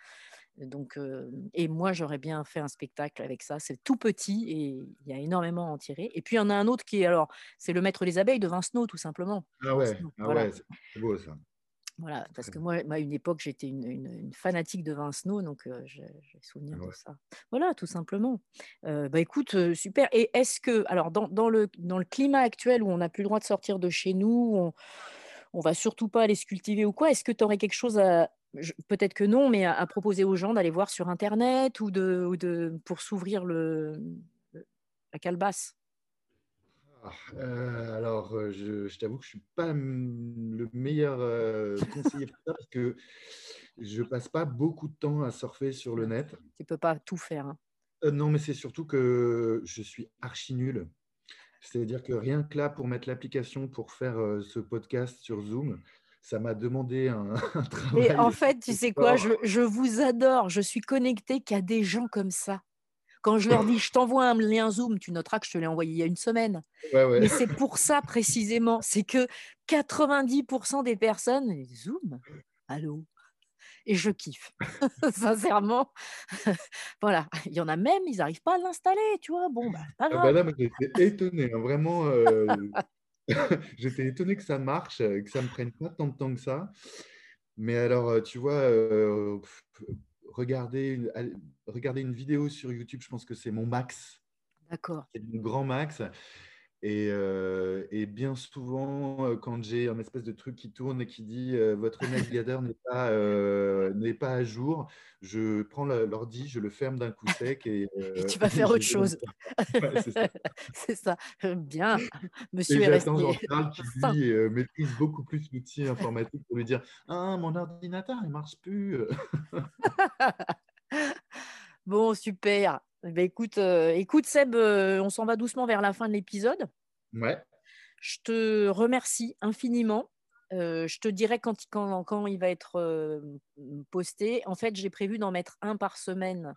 Donc, euh, et moi, j'aurais bien fait un spectacle avec ça. C'est tout petit et il y a énormément à en tirer. Et puis, il y en a un autre qui est, alors, c'est Le Maître des Abeilles de Vincenot, tout simplement. Ah ouais, ah voilà. ouais, c'est beau ça. Voilà, parce que moi, à une époque, j'étais une, une- une fanatique de Vincenot, donc euh, j'ai j'ai souvenir Ah de ouais. ça. Voilà, tout simplement. Euh, bah écoute, euh, super. Et est-ce que, alors, dans, dans le, dans le climat actuel où on n'a plus le droit de sortir de chez nous, on, on va surtout pas aller se cultiver ou quoi, est-ce que tu aurais quelque chose à, peut-être que non, mais à, à proposer aux gens d'aller voir sur Internet ou de, ou de pour s'ouvrir le, le- la calebasse? Ah, euh, alors, euh, je, je t'avoue que je suis pas le meilleur euh, conseiller pour ça parce que je passe pas beaucoup de temps à surfer sur le net. Tu peux pas tout faire. hein. Euh, non, mais c'est surtout que je suis archi nul. C'est-à-dire que rien que là, pour mettre l'application pour faire ce podcast sur Zoom, ça m'a demandé un, [LAUGHS] un Mais en travail fait, tu sais quoi, je, vous adore. Je suis connectée qu'à des gens comme ça. Quand je leur dis, je t'envoie un lien Zoom, tu noteras que je te l'ai envoyé il y a une semaine. Ouais, ouais. Mais c'est pour ça précisément, c'est que 90% des personnes, Zoom, allô? Et je kiffe. [LAUGHS] Sincèrement, [LAUGHS] voilà. Il y en a même, ils n'arrivent pas à l'installer, tu vois. Bon, bah, pas Ah grave. bah là, moi, j'étais étonné, hein, vraiment. euh, [LAUGHS] j'étais étonné que ça marche, euh, que ça me prenne pas tant de temps que ça. Mais alors, euh, tu vois, euh, regarder, une, regarder une vidéo sur YouTube, je pense que c'est mon max. D'accord. C'est mon grand max. Et, euh, et bien souvent, euh, quand j'ai un espèce de truc qui tourne et qui dit euh, votre navigateur n'est pas, euh, n'est pas à jour, je prends l'ordi, je le ferme d'un coup sec et, [LAUGHS] Et tu vas [LAUGHS] faire autre chose. Ouais, c'est ça. [LAUGHS] Bien. Monsieur Et est resté Jean-Charles qui, lui, maîtrise beaucoup plus l'outil informatique pour lui dire Ah, mon ordinateur, il marche plus. Bon, super. Eh ben, écoute, euh, écoute, Seb, euh, on s'en va doucement vers la fin de l'épisode. Ouais, Je te remercie infiniment. Euh, je te dirai quand, il- quand, quand il va être posté. En fait, j'ai prévu d'en mettre un par semaine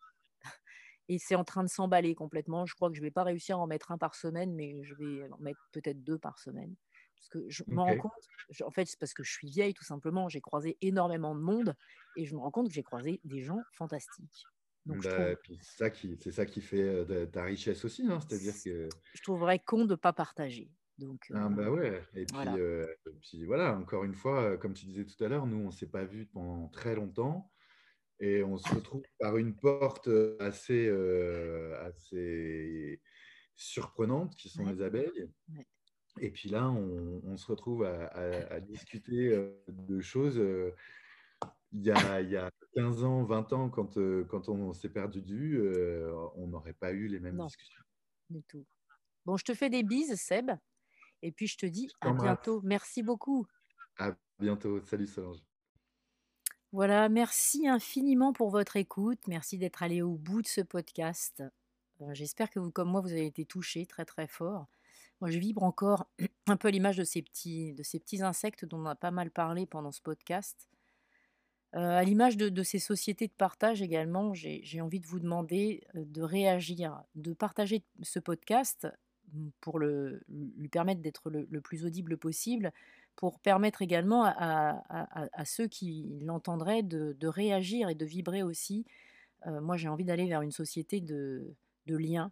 et c'est en train de s'emballer complètement. Je crois que je ne vais pas réussir à en mettre un par semaine, mais je vais en mettre peut-être deux par semaine. Parce que je me rends compte, je- en fait, c'est parce que je suis vieille, tout simplement. J'ai croisé énormément de monde et je me rends compte que j'ai croisé des gens fantastiques. Bah, trouve, c'est ça qui, fait de- ta richesse aussi, hein, c'est-à-dire que je trouverais con de ne pas partager. Donc, Ah euh, bah ouais, et puis, voilà. euh, et puis voilà, encore une fois, comme tu disais tout à l'heure, nous, on ne s'est pas vus pendant très longtemps et on se retrouve par une porte assez, euh, assez surprenante qui sont Ouais. les abeilles. Ouais. Et puis là, on, on se retrouve à, à- à discuter de choses. Il y a, il y a 15 ans, 20 ans, quand, euh, quand on s'est perdu de vue, euh, on n'aurait pas eu les mêmes Non. discussions. du tout. Bon, je te fais des bises, Seb. Et puis, je te dis Je à bientôt. Merci beaucoup. À bientôt. Salut Solange. Voilà, merci infiniment pour votre écoute. Merci d'être allé au bout de ce podcast. Euh, J'espère que vous, comme moi, vous avez été touchés très très fort. Moi, je vibre encore [CLEARS THROAT] un peu à l'image de ces petits, de ces petits insectes dont on a pas mal parlé pendant ce podcast. À l'image de, ces sociétés de partage également, j'ai envie de vous demander de réagir, de partager ce podcast mm, pour le, lui permettre d'être le, plus audible possible, pour permettre également à, ceux qui l'entendraient de, réagir et de vibrer aussi. Moi, j'ai envie d'aller vers une société de, liens.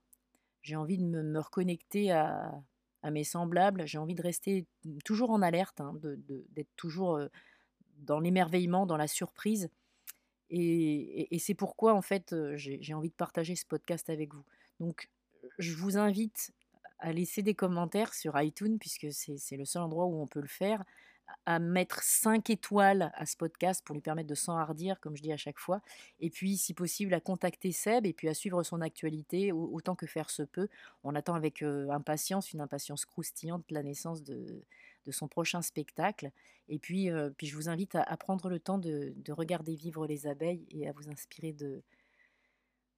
J'ai envie de me, reconnecter à, mes semblables. J'ai envie de rester toujours en alerte, hein, d'être toujours dans l'émerveillement, dans la surprise. Et, c'est pourquoi, en fait, j'ai envie de partager ce podcast avec vous. Donc, je vous invite à laisser des commentaires sur iTunes, puisque c'est le seul endroit où on peut le faire, à mettre 5 étoiles à ce podcast pour lui permettre de s'enhardir, comme je dis à chaque fois. Et puis, si possible, à contacter Seb et puis à suivre son actualité au- autant que faire se peut. On attend avec impatience, une impatience croustillante, la naissance de, de son prochain spectacle. Et puis, euh, puis je vous invite à, prendre le temps de, de regarder vivre les abeilles et à vous inspirer de,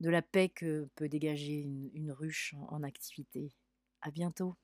de la paix que peut dégager une, une ruche en, en activité. À bientôt.